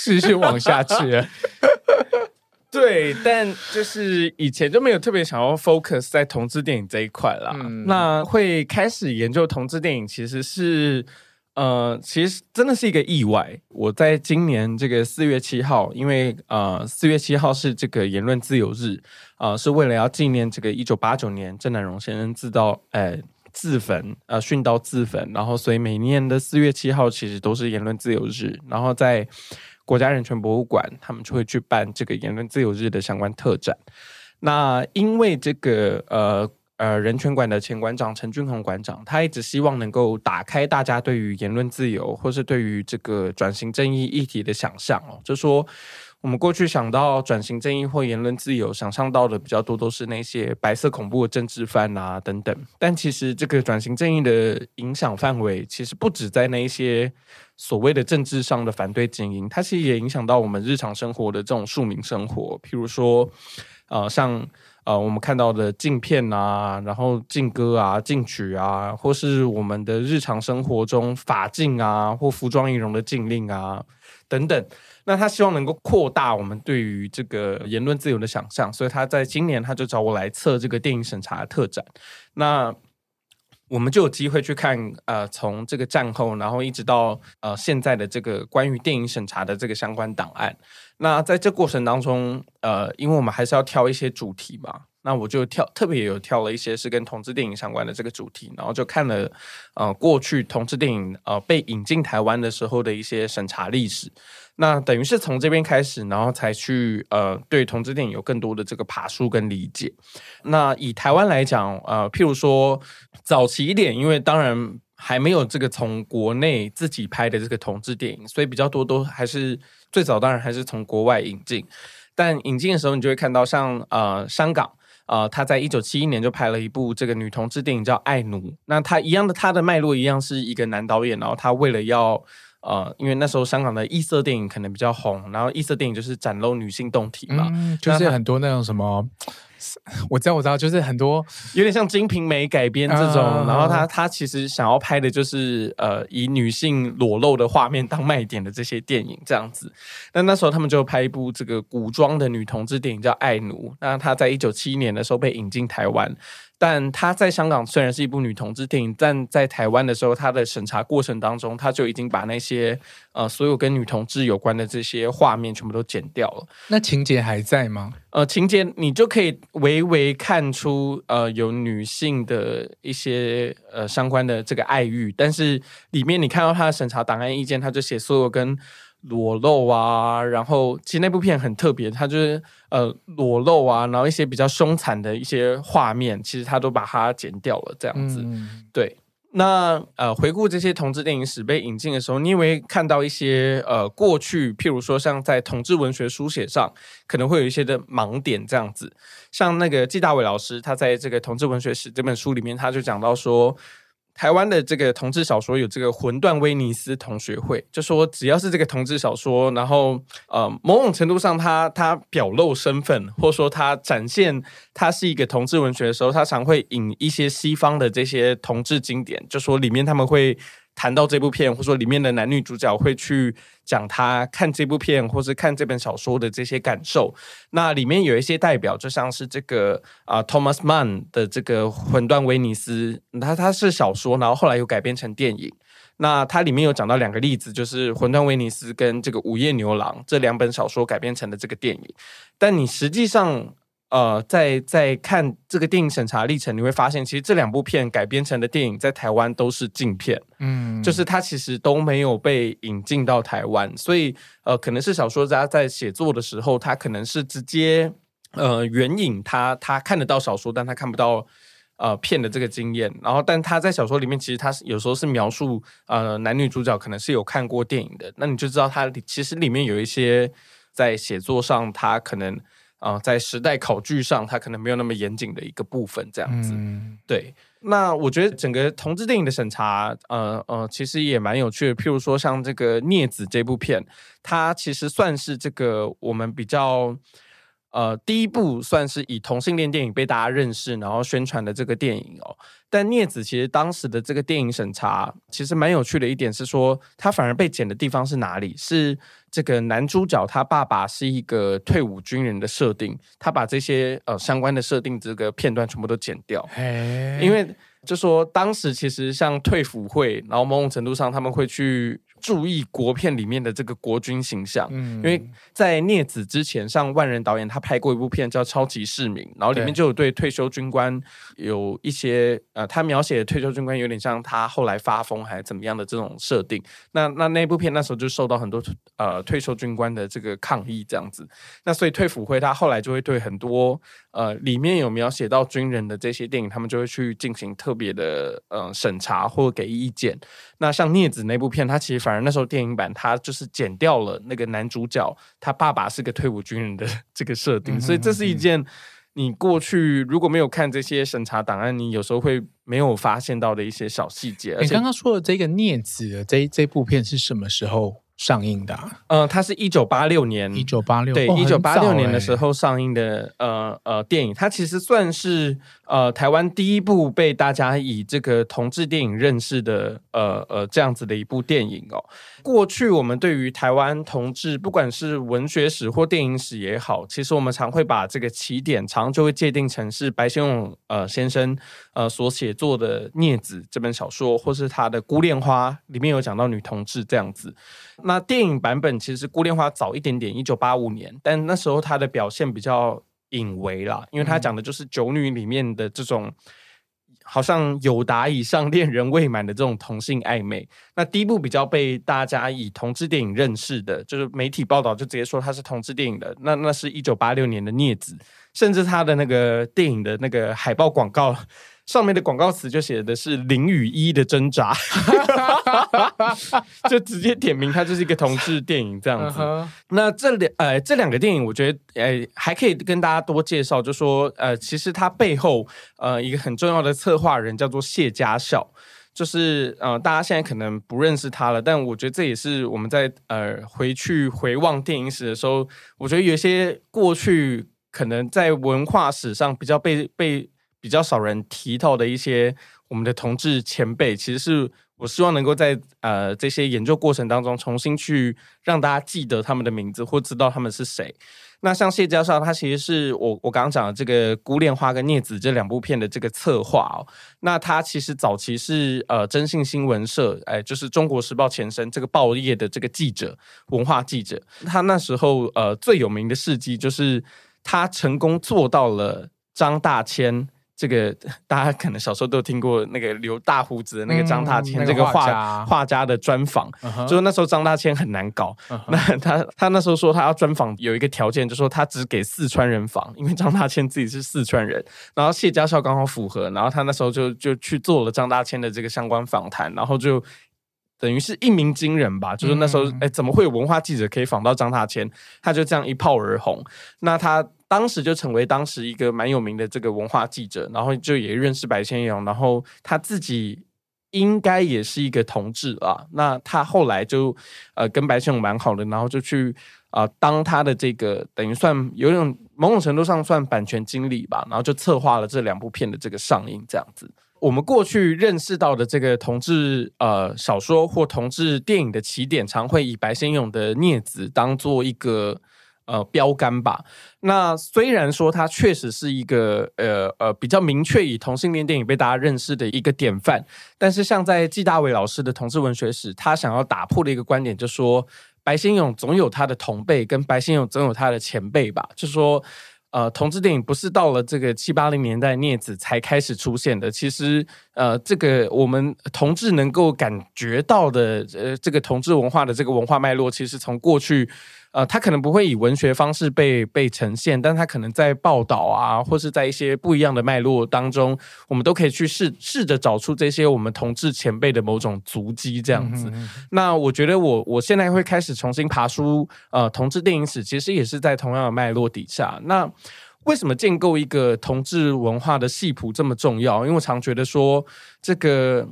继续往下去了。对，但就是以前就没有特别想要 focus 在同志电影这一块啦。嗯、那会开始研究同志电影，其实是。呃，其实真的是一个意外。我在今年这个四月七号，因为呃，四月七号是这个言论自由日，呃，是为了要纪念这个一九八九年郑南榕先生自到，呃，自焚，呃，殉道自焚。然后，所以每年的四月七号其实都是言论自由日。然后，在国家人权博物馆，他们就会去办这个言论自由日的相关特展。那因为这个呃。呃，人权馆的前馆长陈俊宏馆长，他一直希望能够打开大家对于言论自由，或是对于这个转型正义议题的想象哦。就说我们过去想到转型正义或言论自由，想象到的比较多都是那些白色恐怖的政治犯啊等等。但其实这个转型正义的影响范围，其实不止在那一些所谓的政治上的反对精英，它其实也影响到我们日常生活的这种庶民生活，譬如说，呃，像。呃，我们看到的禁片啊，然后禁歌啊、禁曲啊，或是我们的日常生活中法禁啊，或服装仪容的禁令啊等等，那他希望能够扩大我们对于这个言论自由的想象，所以他在今年他就找我来策这个电影审查的特展。那我们就有机会去看，呃，从这个战后，然后一直到呃现在的这个关于电影审查的这个相关档案。那在这过程当中，呃，因为我们还是要挑一些主题嘛，那我就挑特别有挑了一些是跟同志电影相关的这个主题，然后就看了呃过去同志电影呃被引进台湾的时候的一些审查历史。那等于是从这边开始，然后才去呃对同志电影有更多的这个爬梳跟理解。那以台湾来讲，呃，譬如说早期一点，因为当然还没有这个从国内自己拍的这个同志电影，所以比较多都还是。最早当然还是从国外引进，但引进的时候你就会看到像呃香港呃他在一九七一年就拍了一部这个女同志电影叫《爱奴》，那他一样的他的脉络一样是一个男导演，然后他为了要呃因为那时候香港的异色电影可能比较红，然后异色电影就是展露女性动体嘛，嗯、就是很多那种什么。我知道，我知道，就是很多有点像《金瓶梅》改编这种，嗯、然后他他其实想要拍的就是呃以女性裸露的画面当卖点的这些电影这样子。那那时候他们就拍一部这个古装的女同志电影叫《爱奴》，那他在一九七一年的时候被引进台湾。但他在香港虽然是一部女同志电影，但在台湾的时候，他的审查过程当中，他就已经把那些呃所有跟女同志有关的这些画面全部都剪掉了。那情节还在吗？呃，情节你就可以微微看出呃有女性的一些呃相关的这个爱欲，但是里面你看到他的审查档案意见，他就写所有跟。裸露啊，然后其实那部片很特别，它就是呃裸露啊，然后一些比较凶残的一些画面，其实他都把它剪掉了，这样子。嗯、对，那呃回顾这些同志电影史被引进的时候，你也会看到一些呃过去，譬如说像在同志文学书写上可能会有一些的盲点，这样子。像那个季大伟老师，他在这个同志文学史这本书里面，他就讲到说。台湾的这个同志小说有这个魂断威尼斯同学会，就说只要是这个同志小说，然后呃某种程度上他他表露身份，或者说他展现他是一个同志文学的时候，他常会引一些西方的这些同志经典，就说里面他们会。谈到这部片，或者说里面的男女主角会去讲他看这部片，或是看这本小说的这些感受。那里面有一些代表，就像是这个啊、呃、Thomas Mann 的这个《魂断威尼斯》，他他是小说，然后后来又改编成电影。那它里面有讲到两个例子，就是《魂断威尼斯》跟这个《午夜牛郎》这两本小说改编成的这个电影。但你实际上，呃，在在看这个电影审查历程，你会发现，其实这两部片改编成的电影在台湾都是禁片，嗯，就是它其实都没有被引进到台湾，所以呃，可能是小说家在写作的时候，他可能是直接呃援引他他看得到小说，但他看不到。呃，片的这个经验，然后，但他在小说里面，其实他是有时候是描述，呃，男女主角可能是有看过电影的，那你就知道他其实里面有一些在写作上，他可能啊、呃，在时代考据上，它可能没有那么严谨的一个部分，这样子。嗯、对，那我觉得整个同志电影的审查，呃呃，其实也蛮有趣的。譬如说，像这个《孽子》这部片，它其实算是这个我们比较。呃，第一部算是以同性恋电影被大家认识，然后宣传的这个电影哦。但《孽子》其实当时的这个电影审查，其实蛮有趣的一点是说，它反而被剪的地方是哪里？是这个男主角他爸爸是一个退伍军人的设定，他把这些呃相关的设定这个片段全部都剪掉，因为就说当时其实像退辅会，然后某种程度上他们会去。注意国片里面的这个国军形象，嗯，因为在《孽子》之前，像万人导演他拍过一部片叫《超级市民》，然后里面就有对退休军官有一些呃，他描写的退休军官有点像他后来发疯还是怎么样的这种设定。那那那部片那时候就受到很多呃退休军官的这个抗议，这样子。那所以退辅会他后来就会对很多呃里面有描写到军人的这些电影，他们就会去进行特别的呃审查或给意见。那像《镊子》那部片，它其实反而那时候电影版它就是剪掉了那个男主角他爸爸是个退伍军人的 这个设定，所以这是一件你过去如果没有看这些审查档案，你有时候会没有发现到的一些小细节。你刚刚说的这个《镊子》的这这部片是什么时候上映的、啊？呃，它是一九八六年，一九八六对，一九八六年的时候上映的。呃呃，电影它其实算是呃台湾第一部被大家以这个同志电影认识的呃呃这样子的一部电影哦。过去我们对于台湾同志，不管是文学史或电影史也好，其实我们常会把这个起点常就会界定成是白先勇呃先生呃所写作的《孽子》这本小说，或是他的《孤恋花》里面有讲到女同志这样子。那电影版本其实《孤恋花》早一点点，一九八五年，但那时候它的表现比较隐为啦，因为他讲的就是九女里面的这种好像有达以上恋人未满的这种同性暧昧。那第一部比较被大家以同志电影认识的，就是媒体报道就直接说它是同志电影的，那那是一九八六年的《孽子》，甚至他的那个电影的那个海报广告。上面的广告词就写的是零与一的挣扎，就直接点名它就是一个同志电影这样子。Uh huh. 那这两呃这两个电影，我觉得呃还可以跟大家多介绍，就说呃其实它背后呃一个很重要的策划人叫做谢家笑，就是呃大家现在可能不认识他了，但我觉得这也是我们在呃回去回望电影史的时候，我觉得有一些过去可能在文化史上比较被被。比较少人提到的一些我们的同志前辈，其实是我希望能够在呃这些研究过程当中重新去让大家记得他们的名字或知道他们是谁。那像谢家绍，他其实是我我刚刚讲的这个《孤恋花》跟《孽子》这两部片的这个策划哦。那他其实早期是呃征信新闻社，哎，就是《中国时报》前身这个报业的这个记者，文化记者。他那时候呃最有名的事迹就是他成功做到了张大千。这个大家可能小时候都听过那个留大胡子的那个张大千，这个画家画家的专访，就是那时候张大千很难搞。那他他那时候说他要专访有一个条件，就是说他只给四川人访，因为张大千自己是四川人。然后谢家校刚好符合，然后他那时候就就去做了张大千的这个相关访谈，然后就等于是一鸣惊人吧。就是那时候哎，怎么会有文化记者可以访到张大千？他就这样一炮而红。那他。当时就成为当时一个蛮有名的这个文化记者，然后就也认识白先勇，然后他自己应该也是一个同志啊。那他后来就呃跟白先勇蛮好的，然后就去啊、呃、当他的这个等于算有种某种程度上算版权经理吧，然后就策划了这两部片的这个上映这样子。我们过去认识到的这个同志呃小说或同志电影的起点，常会以白先勇的《孽子》当做一个。呃标杆吧。那虽然说它确实是一个呃呃比较明确以同性恋电影被大家认识的一个典范，但是像在纪大伟老师的同志文学史，他想要打破的一个观点，就是说白先勇总有他的同辈，跟白先勇总有他的前辈吧，就是说。呃，同志电影不是到了这个七八零年代镊子才开始出现的。其实，呃，这个我们同志能够感觉到的，呃，这个同志文化的这个文化脉络，其实从过去。呃，他可能不会以文学方式被被呈现，但他可能在报道啊，或是在一些不一样的脉络当中，我们都可以去试试着找出这些我们同志前辈的某种足迹，这样子。嗯、哼哼，那我觉得我我现在会开始重新爬书呃同志电影史，其实也是在同样的脉络底下。那为什么建构一个同志文化的系谱这么重要？因为我常觉得说这个。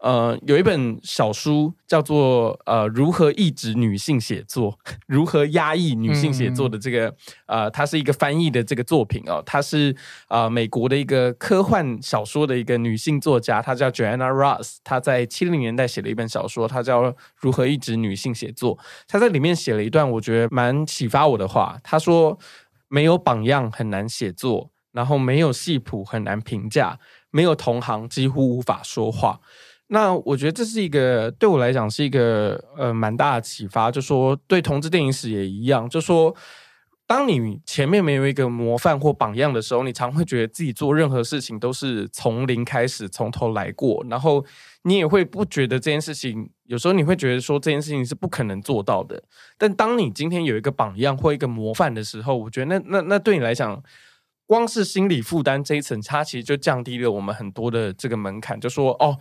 呃，有一本小书叫做《呃如何抑制女性写作，如何压抑女性写作》的这个、嗯、呃，它是一个翻译的这个作品哦，它是啊、呃、美国的一个科幻小说的一个女性作家，她叫 Joanna Russ，她在七零年代写了一本小说，她叫《如何抑制女性写作》，她在里面写了一段我觉得蛮启发我的话，她说：“没有榜样很难写作，然后没有戏谱很难评价，没有同行几乎无法说话。”那我觉得这是一个对我来讲是一个呃蛮大的启发，就说对同志电影史也一样，就说当你前面没有一个模范或榜样的时候，你常会觉得自己做任何事情都是从零开始，从头来过，然后你也会不觉得这件事情，有时候你会觉得说这件事情是不可能做到的。但当你今天有一个榜样或一个模范的时候，我觉得那那那对你来讲，光是心理负担这一层，它其实就降低了我们很多的这个门槛，就说哦。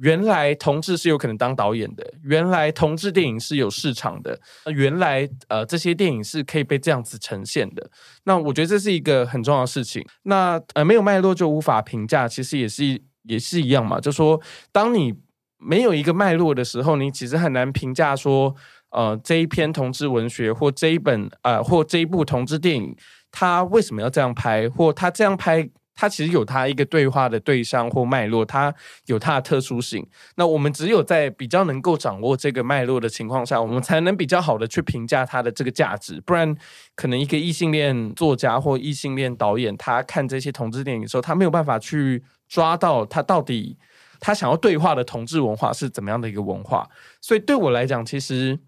原来同志是有可能当导演的，原来同志电影是有市场的，原来呃这些电影是可以被这样子呈现的。那我觉得这是一个很重要的事情。那呃没有脉络就无法评价，其实也是也是一样嘛。就说当你没有一个脉络的时候，你其实很难评价说呃这一篇同志文学或这一本呃或这一部同志电影，它为什么要这样拍，或它这样拍。它其实有它一个对话的对象或脉络，它有它的特殊性。那我们只有在比较能够掌握这个脉络的情况下，我们才能比较好的去评价它的这个价值。不然，可能一个异性恋作家或异性恋导演，他看这些同志电影的时候，他没有办法去抓到他到底他想要对话的同志文化是怎么样的一个文化。所以对我来讲，其实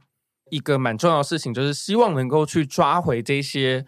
一个蛮重要的事情，就是希望能够去抓回这些。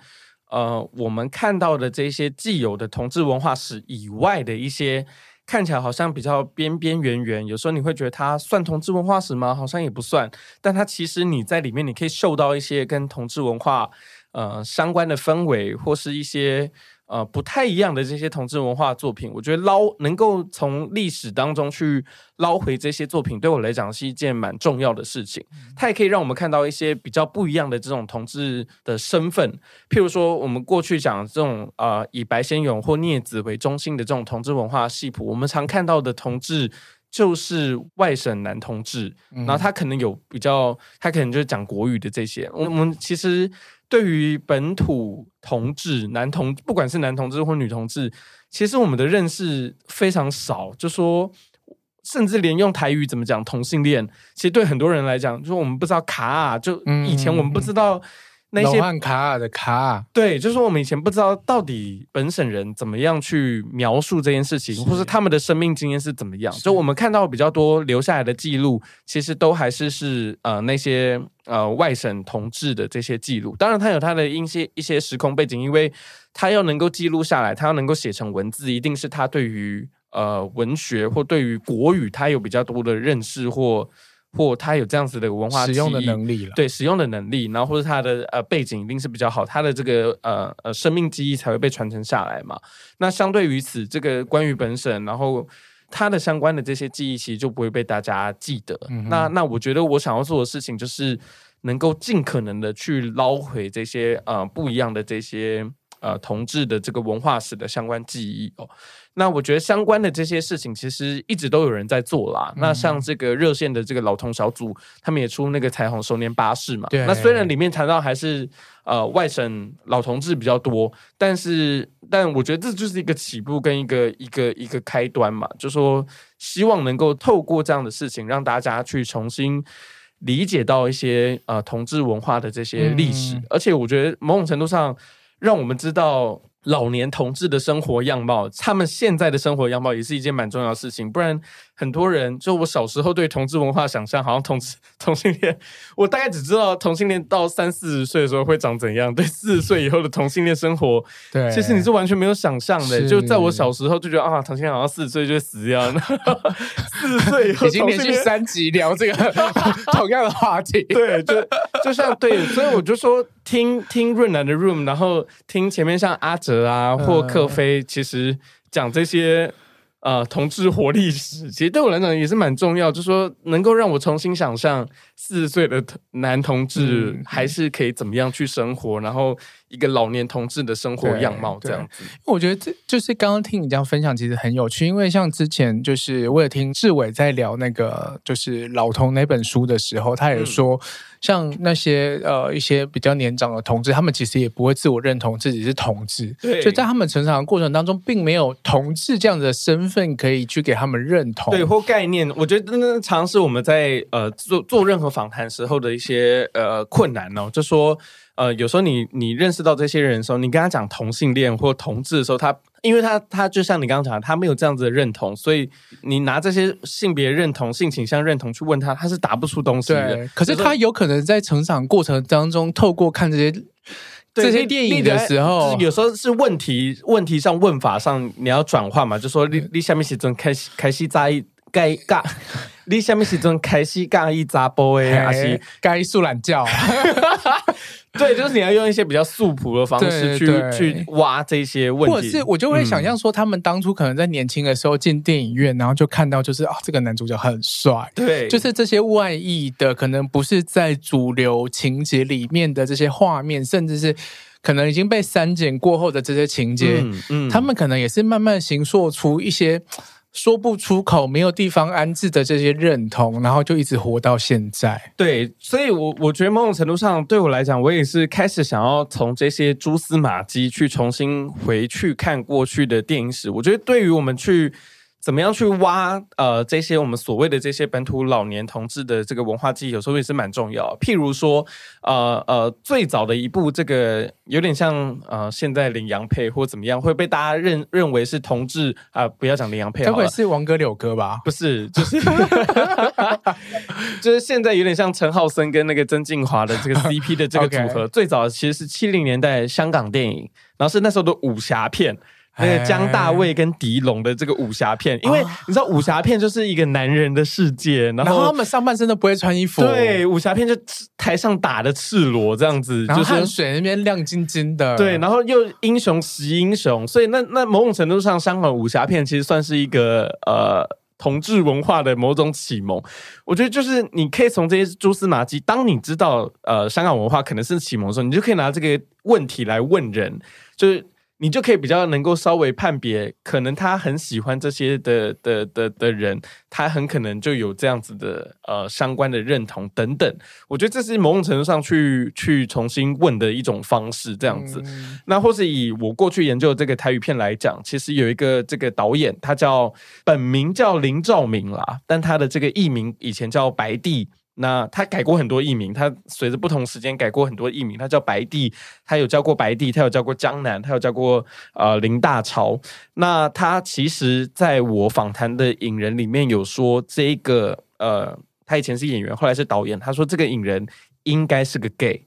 呃，我们看到的这些既有的同志文化史以外的一些，看起来好像比较边边缘缘，有时候你会觉得它算同志文化史吗？好像也不算，但它其实你在里面你可以受到一些跟同志文化呃相关的氛围，或是一些。呃，不太一样的这些同志文化作品，我觉得捞能够从历史当中去捞回这些作品，对我来讲是一件蛮重要的事情。它也可以让我们看到一些比较不一样的这种同志的身份，譬如说我们过去讲这种呃以白先勇或聂子为中心的这种同志文化系谱，我们常看到的同志就是外省男同志，然后他可能有比较，他可能就是讲国语的这些。我们其实。对于本土同志、男同，不管是男同志或女同志，其实我们的认识非常少。就说，甚至连用台语怎么讲同性恋，其实对很多人来讲，就是我们不知道卡啊，就以前我们不知道。嗯那些卡尔的卡，对，就是说我们以前不知道到底本省人怎么样去描述这件事情，或是他们的生命经验是怎么样。就我们看到比较多留下来的记录，其实都还是是呃那些呃外省同志的这些记录。当然，他有他的一些一些时空背景，因为他要能够记录下来，他要能够写成文字，一定是他对于呃文学或对于国语，他有比较多的认识或。或他有这样子的文化使用的能力了，对使用的能力，然后或者他的呃背景一定是比较好，他的这个呃呃生命记忆才会被传承下来嘛。那相对于此，这个关于本省，然后他的相关的这些记忆，其实就不会被大家记得。嗯、那那我觉得我想要做的事情，就是能够尽可能的去捞回这些呃不一样的这些呃同志的这个文化史的相关记忆哦。那我觉得相关的这些事情，其实一直都有人在做啦。嗯、那像这个热线的这个老同小组，他们也出那个彩虹熟年巴士嘛。对。那虽然里面谈到还是呃外省老同志比较多，但是但我觉得这就是一个起步跟一个一个一个开端嘛。就说希望能够透过这样的事情，让大家去重新理解到一些呃同志文化的这些历史，嗯、而且我觉得某种程度上让我们知道。老年同志的生活样貌，他们现在的生活样貌也是一件蛮重要的事情。不然，很多人就我小时候对同志文化想象，好像同志同性恋，我大概只知道同性恋到三四十岁的时候会长怎样。对四十岁以后的同性恋生活，对，其实你是完全没有想象的。就在我小时候就觉得啊，同性恋好像四十岁就会死一样。四十岁以后，已经连续三集聊这个 同样的话题。对，就就像对，所以我就说听听润南的 Room，然后听前面像阿哲啊或克菲，其实讲这些。呃，同志活历史。其实对我来讲也是蛮重要，就是说能够让我重新想象四十岁的男同志还是可以怎么样去生活，嗯、然后一个老年同志的生活样貌这样子。我觉得这就是刚刚听你这样分享，其实很有趣。因为像之前就是我也听志伟在聊那个就是老同那本书的时候，他也说。嗯像那些呃一些比较年长的同志，他们其实也不会自我认同自己是同志，对，就在他们成长的过程当中，并没有同志这样的身份可以去给他们认同，对或概念。我觉得那常是我们在呃做做任何访谈时候的一些呃困难哦，就说。呃，有时候你你认识到这些人的时候，你跟他讲同性恋或同志的时候，他因为他他就像你刚刚讲的，他没有这样子的认同，所以你拿这些性别认同、性倾向认同去问他，他是答不出东西的。对，可是他有可能在成长过程当中，透过看这些这些电影的时候，有时候是问题问题上问法上你要转换嘛，就说你你下面写成开始开始在意该尬，你下面写成开始尬一杂波诶，还是该素懒觉。对，就是你要用一些比较素朴的方式去去挖这些问题，或者是我就会想象说，他们当初可能在年轻的时候进电影院，然后就看到就是啊，这个男主角很帅，对，就是这些外溢的，可能不是在主流情节里面的这些画面，甚至是可能已经被删减过后的这些情节，嗯，嗯，他们可能也是慢慢形塑出一些。说不出口，没有地方安置的这些认同，然后就一直活到现在。对，所以我，我觉得某种程度上，对我来讲，我也是开始想要从这些蛛丝马迹去重新回去看过去的电影史。我觉得，对于我们去。怎么样去挖呃这些我们所谓的这些本土老年同志的这个文化记忆，有时候也是蛮重要。譬如说，呃呃，最早的一部这个有点像呃现在领洋配或怎么样会被大家认认为是同志啊、呃，不要讲领洋配，该不会是王哥柳哥吧？不是，就是就是现在有点像陈浩森跟那个曾敬驊的这个 CP 的这个组合。最早其实是七零年代香港电影，然后是那时候的武侠片。那个姜大卫跟狄龙的这个武侠片，因为你知道武侠片就是一个男人的世界，然后，他们上半身都不会穿衣服。对，武侠片就台上打的赤裸这样子，就是汗水那边亮晶晶的。对，然后又英雄惜英雄，所以那那某种程度上，香港武侠片其实算是一个呃同志文化的某种启蒙。我觉得就是你可以从这些蛛丝马迹，当你知道呃香港文化可能是启蒙的时候，你就可以拿这个问题来问人，就是。你就可以比较能够稍微判别，可能他很喜欢这些的的的的人，他很可能就有这样子的呃相关的认同等等。我觉得这是某种程度上去去重新问的一种方式，这样子。嗯、那或是以我过去研究这个台语片来讲，其实有一个这个导演，他叫本名叫林兆明啦，但他的这个艺名以前叫白帝。那他改过很多艺名，他随着不同时间改过很多艺名。他叫白帝，他有叫过白帝，他有叫过江南，他有叫过呃林大潮。那他其实在我访谈的影人里面有说，这个呃，他以前是演员，后来是导演。他说这个影人应该是个 gay。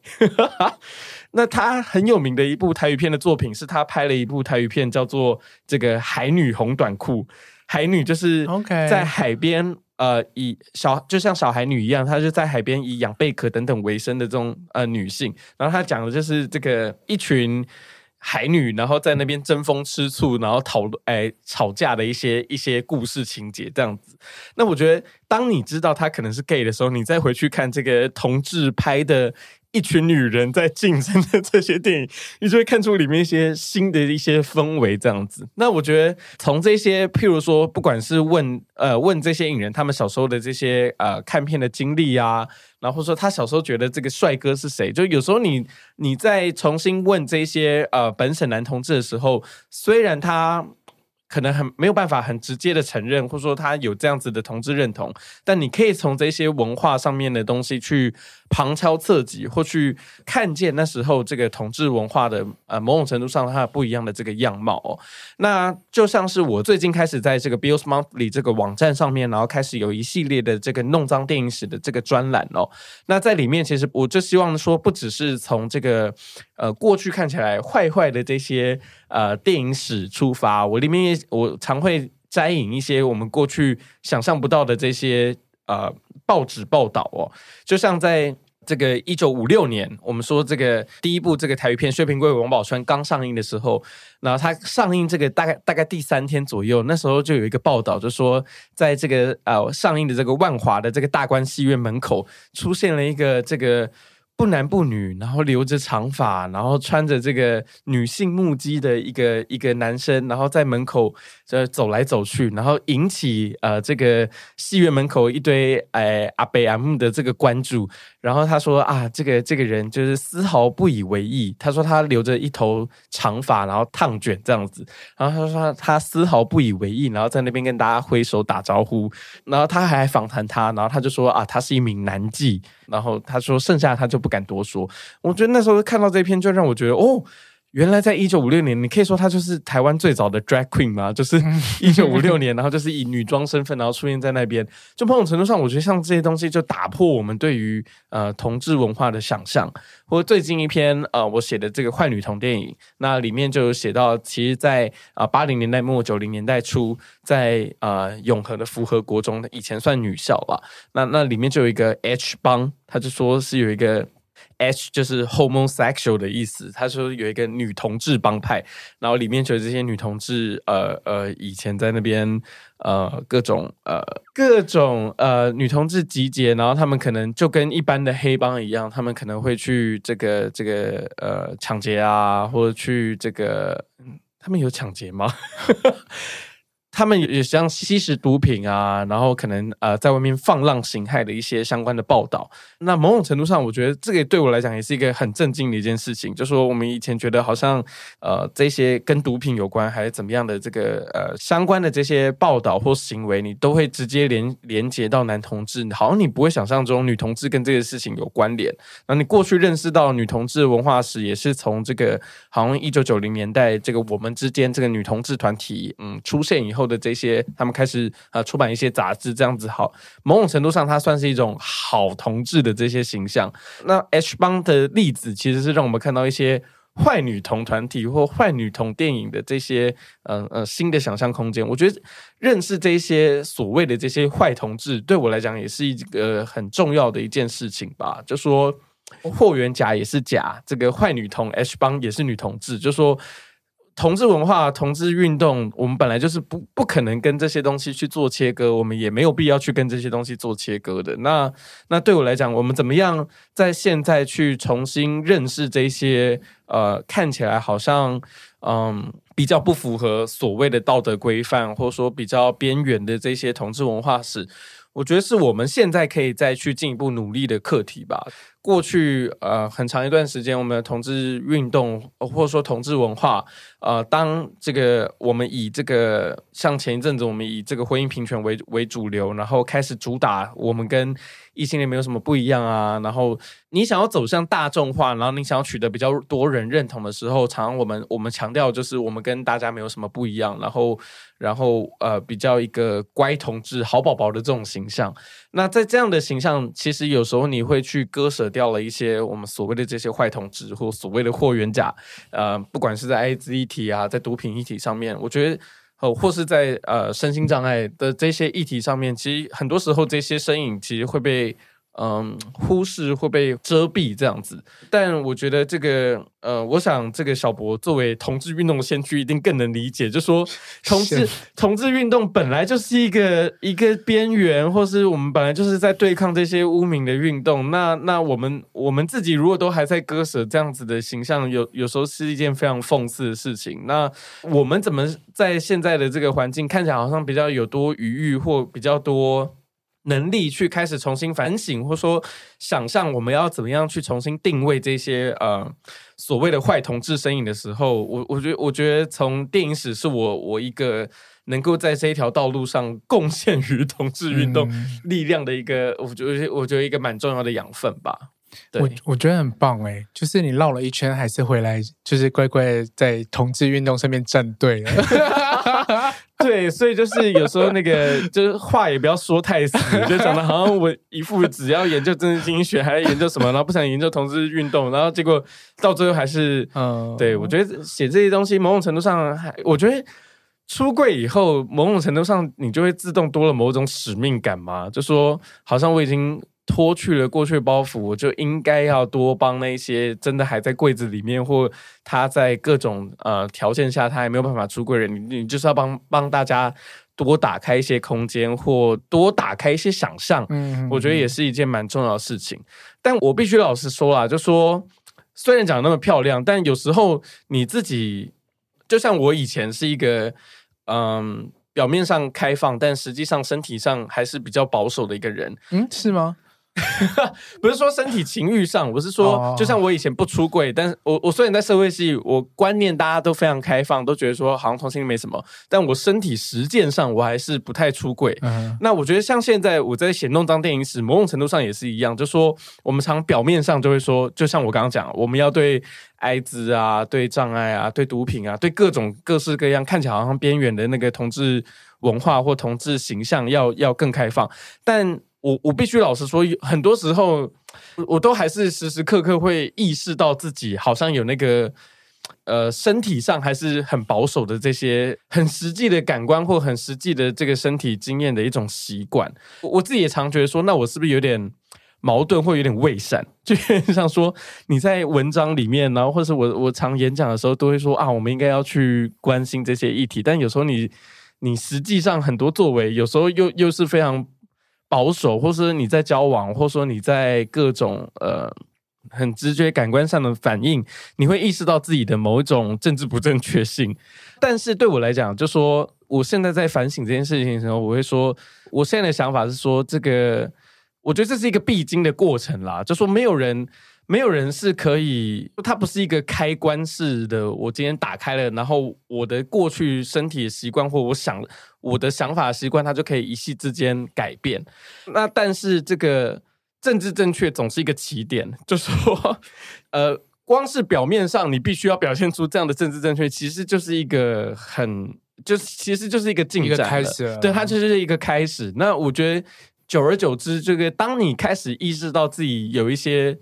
那他很有名的一部台语片的作品，是他拍了一部台语片，叫做这个《海女红短裤》。海女就是在海边。呃，以小就像小孩女一样，她就在海边以养贝壳等等为生的这种呃女性。然后她讲的就是这个一群海女，然后在那边争风吃醋，然后讨论哎吵架的一些一些故事情节这样子。那我觉得，当你知道她可能是 gay 的时候，你再回去看这个同志拍的。一群女人在竞争的这些电影，你就会看出里面一些新的一些氛围这样子。那我觉得从这些，譬如说，不管是问呃问这些影人他们小时候的这些呃看片的经历啊，然后说他小时候觉得这个帅哥是谁，就有时候你你在重新问这些呃本省男同志的时候，虽然他。可能很没有办法很直接的承认，或者说他有这样子的同志认同，但你可以从这些文化上面的东西去旁敲侧击，或去看见那时候这个统治文化的呃某种程度上它不一样的这个样貌哦。那就像是我最近开始在这个 Bills Monthly 这个网站上面，然后开始有一系列的这个弄脏电影史的这个专栏哦。那在里面，其实我就希望说，不只是从这个呃过去看起来坏坏的这些呃电影史出发，我里面也。我常会摘引一些我们过去想象不到的这些呃报纸报道哦，就像在这个一九五六年，我们说这个第一部这个台语片《薛平贵王宝钏》刚上映的时候，然后它上映这个大概大概第三天左右，那时候就有一个报道，就说在这个呃上映的这个万华的这个大观戏院门口出现了一个这个。不男不女，然后留着长发，然后穿着这个女性木屐的一个一个男生，然后在门口这走来走去，然后引起呃这个戏院门口一堆哎阿伯阿姆的这个关注。然后他说啊，这个这个人就是丝毫不以为意。他说他留着一头长发，然后烫卷这样子。然后他说他，他丝毫不以为意，然后在那边跟大家挥手打招呼。然后他还访谈他，然后他就说啊，他是一名男妓。然后他说剩下他就不敢多说。我觉得那时候看到这篇，就让我觉得哦。原来在一九五六年，你可以说她就是台湾最早的 drag queen 吗？就是一九五六年，然后就是以女装身份，然后出现在那边。就某种程度上，我觉得像这些东西就打破我们对于呃同志文化的想象。或最近一篇呃我写的这个坏女童电影，那里面就有写到，其实在啊八零年代末九零年代初，在呃永和的福和国中，以前算女校吧。那那里面就有一个 H 帮，他就说是有一个。H 就是 homosexual 的意思，他说有一个女同志帮派，然后里面就有这些女同志，呃呃，以前在那边呃各种呃各种呃女同志集结，然后他们可能就跟一般的黑帮一样，他们可能会去这个这个呃抢劫啊，或者去这个，他们有抢劫吗？他们也像吸食毒品啊，然后可能呃在外面放浪形骸的一些相关的报道。那某种程度上，我觉得这个对我来讲也是一个很震惊的一件事情。就说我们以前觉得好像呃这些跟毒品有关还是怎么样的这个呃相关的这些报道或行为，你都会直接连连接到男同志，好像你不会想象中女同志跟这个事情有关联。那你过去认识到女同志文化史，也是从这个好像一九九零年代这个我们之间这个女同志团体嗯出现以后。的这些，他们开始呃出版一些杂志，这样子好，某种程度上，它算是一种好同志的这些形象。那 H 帮的例子，其实是让我们看到一些坏女同团体或坏女同电影的这些嗯呃，呃新的想象空间。我觉得认识这些所谓的这些坏同志，对我来讲也是一个很重要的一件事情吧。就说霍元甲也是甲，这个坏女同 H 帮也是女同志，就说。同志文化、同志运动，我们本来就是不不可能跟这些东西去做切割，我们也没有必要去跟这些东西做切割的。那那对我来讲，我们怎么样在现在去重新认识这些呃看起来好像嗯比较不符合所谓的道德规范，或者说比较边缘的这些同志文化史，我觉得是我们现在可以再去进一步努力的课题吧。过去呃很长一段时间，我们的同志运动或者说同志文化，呃，当这个我们以这个像前一阵子我们以这个婚姻平权为为主流，然后开始主打我们跟异性恋没有什么不一样啊，然后你想要走向大众化，然后你想要取得比较多人认同的时候，常常我们我们强调就是我们跟大家没有什么不一样，然后然后呃比较一个乖同志好宝宝的这种形象。那在这样的形象，其实有时候你会去割舍掉了一些我们所谓的这些坏同志或所谓的霍元甲，呃，不管是在艾滋议题啊，在毒品议题上面，我觉得，呃，或是在呃身心障碍的这些议题上面，其实很多时候这些身影其实会被。嗯，忽视会被遮蔽这样子，但我觉得这个，呃，我想这个小博作为同志运动的先驱，一定更能理解，就说 同志同志运动本来就是一个一个边缘，或是我们本来就是在对抗这些污名的运动。那那我们我们自己如果都还在割舍这样子的形象，有有时候是一件非常讽刺的事情。那我们怎么在现在的这个环境看起来好像比较有多余裕或比较多？能力去开始重新反省，或者说想象我们要怎么样去重新定位这些呃所谓的坏同志身影的时候，我我觉得我觉得从电影史是我我一个能够在这一条道路上贡献于同志运动力量的一个，嗯、我觉得我觉得一个蛮重要的养分吧。对我我觉得很棒哎，就是你绕了一圈还是回来，就是乖乖在同志运动上面站队了。对，所以就是有时候那个就是话也不要说太死，就讲的好像我一副只要研究政治经济学，还要研究什么，然后不想研究同志运动，然后结果到最后还是嗯，对，我觉得写这些东西某种程度上还，我觉得出柜以后某种程度上你就会自动多了某种使命感嘛，就说好像我已经。脱去了过去的包袱，我就应该要多帮那些真的还在柜子里面，或他在各种呃条件下他还没有办法出柜的人，你你就是要帮帮大家多打开一些空间，或多打开一些想象。嗯，我觉得也是一件蛮重要的事情。但我必须老实说啦，就说虽然讲得那么漂亮，但有时候你自己就像我以前是一个嗯表面上开放，但实际上身体上还是比较保守的一个人。嗯，是吗？不是说身体情欲上，我是说，就像我以前不出柜，但是我我虽然在社会系，我观念大家都非常开放，都觉得说好像同性恋没什么，但我身体实践上我还是不太出柜。嗯、那我觉得像现在我在写弄脏电影史，某种程度上也是一样，就说我们常表面上就会说，就像我刚刚讲，我们要对艾滋啊、对障碍啊、对毒品啊、对各种各式各样看起来好像边缘的那个同志文化或同志形象要要更开放，但。我我必须老实说，很多时候我都还是时时刻刻会意识到自己好像有那个呃身体上还是很保守的这些很实际的感官或很实际的这个身体经验的一种习惯。我自己也常觉得说，那我是不是有点矛盾或有点伪善？就像说你在文章里面，然后或是我我常演讲的时候都会说啊，我们应该要去关心这些议题，但有时候你你实际上很多作为，有时候又又是非常。保守，或是你在交往，或说你在各种呃很直觉感官上的反应，你会意识到自己的某一种政治不正确性。但是对我来讲，就说我现在在反省这件事情的时候，我会说，我现在的想法是说，这个我觉得这是一个必经的过程啦。就说没有人。没有人是可以，它不是一个开关式的。我今天打开了，然后我的过去身体的习惯或我想我的想法习惯，它就可以一夕之间改变。那但是这个政治正确总是一个起点，就是说，呃，光是表面上你必须要表现出这样的政治正确，其实就是一个很，就是其实就是一个进展开始，对，它就是一个开始。那我觉得久而久之，这个当你开始意识到自己有一些。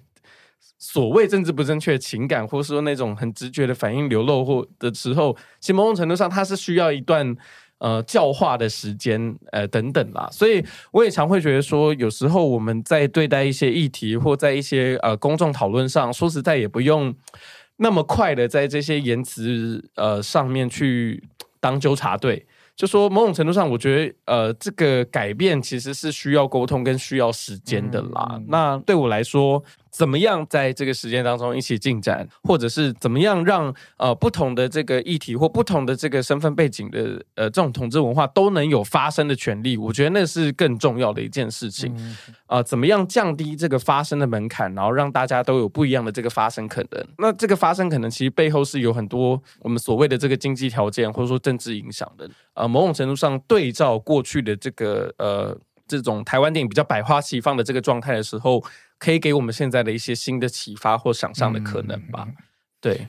所谓政治不正确情感，或是说那种很直觉的反应流露或的时候，其实某种程度上，它是需要一段呃教化的时间，呃等等啦。所以我也常会觉得说，有时候我们在对待一些议题，或在一些呃公众讨论上，说实在也不用那么快的在这些言辞呃上面去当纠察队。就说某种程度上，我觉得呃这个改变其实是需要沟通跟需要时间的啦。嗯、那对我来说。怎么样在这个时间当中一起进展，或者是怎么样让呃不同的这个议题或不同的这个身份背景的呃这种统治文化都能有发生的权利？我觉得那是更重要的一件事情。啊、呃，怎么样降低这个发生的门槛，然后让大家都有不一样的这个发生可能？那这个发生可能其实背后是有很多我们所谓的这个经济条件或者说政治影响的。呃，某种程度上对照过去的这个呃这种台湾电影比较百花齐放的这个状态的时候。可以给我们现在的一些新的启发或想象的可能吧？嗯、对，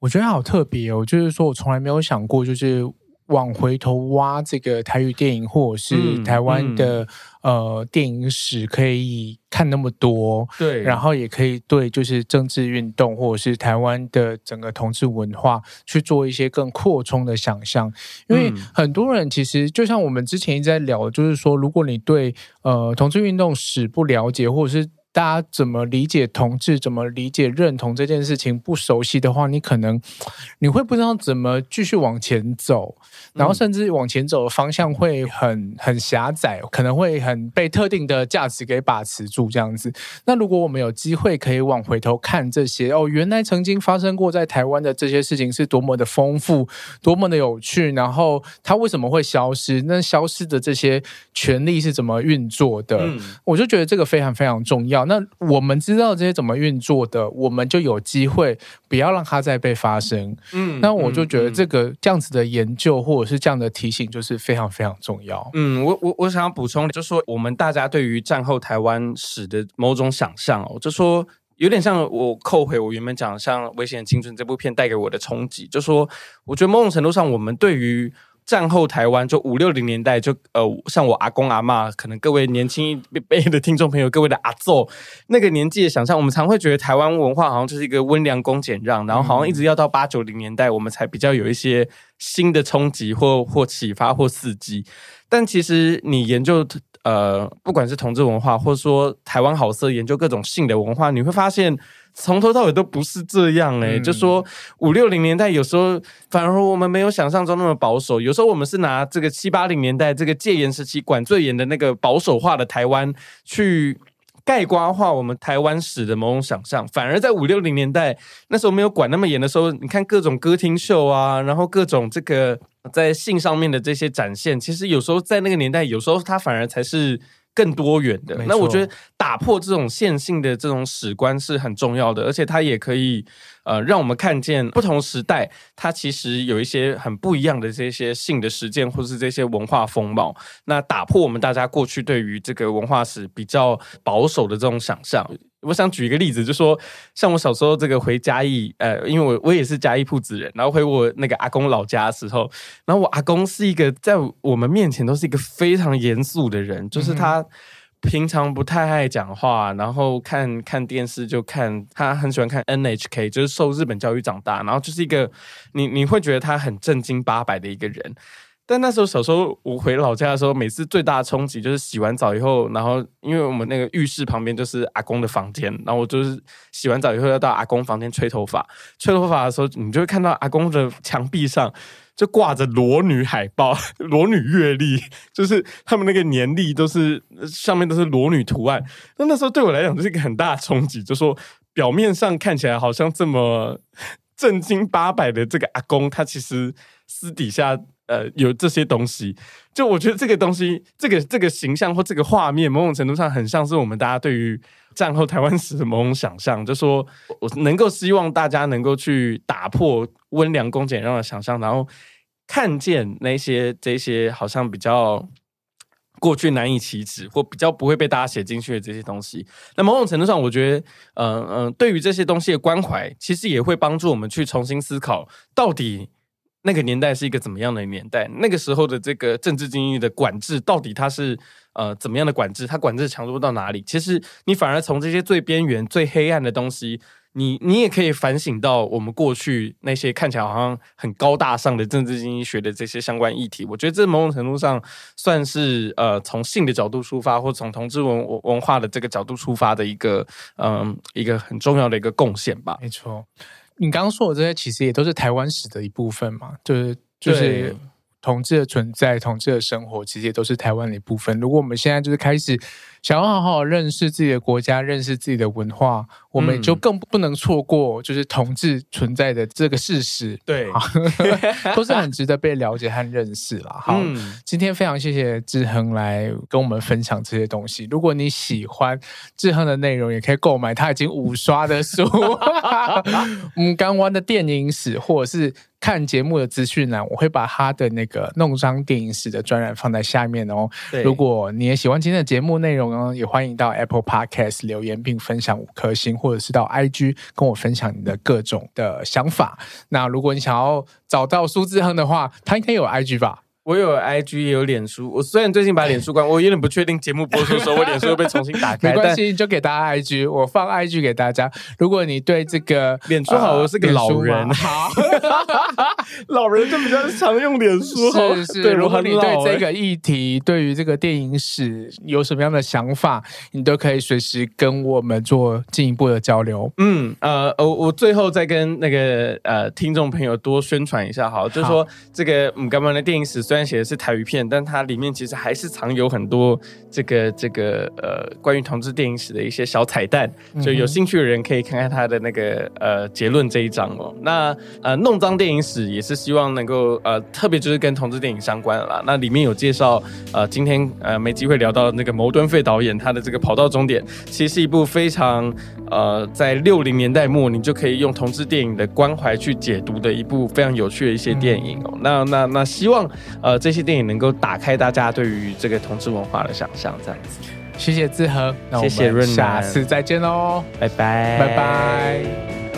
我觉得好特别哦，就是说我从来没有想过，就是往回头挖这个台语电影或者是台湾的、呃电影史，可以看那么多，对，然后也可以对就是政治运动或者是台湾的整个同志文化去做一些更扩充的想象，因为很多人其实就像我们之前一直在聊，就是说如果你对呃同志运动史不了解，或者是大家怎么理解同志，怎么理解认同这件事情不熟悉的话，你可能你会不知道怎么继续往前走，然后甚至往前走的方向会很很狭窄，可能会很被特定的价值给把持住这样子。那如果我们有机会可以往回头看这些哦，原来曾经发生过在台湾的这些事情是多么的丰富，多么的有趣，然后它为什么会消失？那消失的这些权利是怎么运作的？嗯，我就觉得这个非常非常重要。那我们知道这些怎么运作的，我们就有机会不要让它再被发生。嗯，那我就觉得这个这样子的研究或者是这样的提醒，就是非常非常重要。嗯，我我我想要补充，就是说我们大家对于战后台湾史的某种想象哦，就说有点像我扣回我原本讲像《危险的青春》这部片带给我的冲击，就说我觉得某种程度上，我们对于战后台湾就五六零年代就呃，像我阿公阿妈，可能各位年轻一 辈的听众朋友，各位的阿祖那个年纪的想象，我们常会觉得台湾文化好像就是一个温良恭俭让，然后好像一直要到八九零年代，我们才比较有一些新的冲击或或启发或刺激。但其实你研究呃，不管是同志文化，或者说台湾好色，研究各种性的文化，你会发现。从头到尾都不是这样诶、欸嗯、就说五六零年代有时候反而我们没有想象中那么保守，有时候我们是拿这个七八零年代这个戒严时期管最严的那个保守化的台湾去概括化我们台湾史的某种想象，反而在五六零年代那时候没有管那么严的时候，你看各种歌厅秀啊，然后各种这个在性上面的这些展现，其实有时候在那个年代，有时候它反而才是。更多元的，那我觉得打破这种线性的这种史观是很重要的，而且它也可以呃让我们看见不同时代，它其实有一些很不一样的这些性的实践，或是这些文化风貌。那打破我们大家过去对于这个文化史比较保守的这种想象。我想举一个例子，就说像我小时候这个回嘉义，呃，因为我我也是嘉义铺子人，然后回我那个阿公老家的时候，然后我阿公是一个在我们面前都是一个非常严肃的人，就是他平常不太爱讲话，然后看看电视就看他很喜欢看 NHK，就是受日本教育长大，然后就是一个你你会觉得他很正经八百的一个人。但那时候小时候我回老家的时候，每次最大的冲击就是洗完澡以后，然后因为我们那个浴室旁边就是阿公的房间，然后我就是洗完澡以后要到阿公房间吹头发。吹头发的时候，你就会看到阿公的墙壁上就挂着裸女海报、裸女月历，就是他们那个年历都是上面都是裸女图案。那那时候对我来讲就是一个很大的冲击，就说表面上看起来好像这么正经八百的这个阿公，他其实私底下。呃，有这些东西，就我觉得这个东西，这个这个形象或这个画面，某种程度上很像是我们大家对于战后台湾史的某种想象，就说我能够希望大家能够去打破温良恭俭让的想象，然后看见那些这些好像比较过去难以启齿或比较不会被大家写进去的这些东西。那某种程度上，我觉得，嗯、嗯、对于这些东西的关怀，其实也会帮助我们去重新思考到底。那个年代是一个怎么样的年代？那个时候的这个政治经济的管制，到底它是呃怎么样的管制？它管制强度到哪里？其实你反而从这些最边缘、最黑暗的东西，你你也可以反省到我们过去那些看起来好像很高大上的政治经济学的这些相关议题。我觉得这某种程度上算是呃从性的角度出发，或从同志文文化的这个角度出发的一个嗯、呃、一个很重要的一个贡献吧。没错。你刚刚说的这些，其实也都是台湾史的一部分嘛，就是就是。同志的存在，同志的生活，其实也都是台湾的一部分。如果我们现在就是开始想要好好认识自己的国家，认识自己的文化，我们就更不能错过就是同志存在的这个事实。对，都是很值得被了解和认识啦。好，嗯、今天非常谢谢志恒来跟我们分享这些东西。如果你喜欢志恒的内容，也可以购买他已经五刷的书，嗯，刚完的电影史，或者是。看节目的资讯栏，我会把他的那个弄脏电影史的专栏放在下面哦。如果你也喜欢今天的节目内容呢，也欢迎到 Apple Podcast 留言并分享五颗星，或者是到 IG 跟我分享你的各种的想法。那如果你想要找到苏志恒的话，他应该有 IG 吧？我有 IG 也有脸书，我虽然最近把脸书关，我有点不确定节目播出的时候我脸书会被重新打开。没关系，就给大家 IG，我放 IG 给大家。如果你对这个 脸书好，我是个老人，好，老人就比较常用脸书。是是，如果你对这个议题，对于这个电影史有什么样的想法，你都可以随时跟我们做进一步的交流。嗯呃，我我最后再跟那个呃听众朋友多宣传一下，好，就是说这个嗯，刚刚的电影史虽然写的是台语片，但它里面其实还是藏有很多这个这个呃关于同志电影史的一些小彩蛋，所以有兴趣的人可以看看他的那个呃结论这一章哦。那呃弄脏电影史也是希望能够呃特别就是跟同志电影相关的啦。那里面有介绍呃今天呃没机会聊到那个牟敦费导演他的这个跑到终点，其实是一部非常呃在六零年代末你就可以用同志电影的关怀去解读的一部非常有趣的一些电影哦。那那那希望呃这些电影能够打开大家对于这个同志文化的想象，这样子。谢谢志和，谢谢润男，下次再见喽，拜拜，拜拜。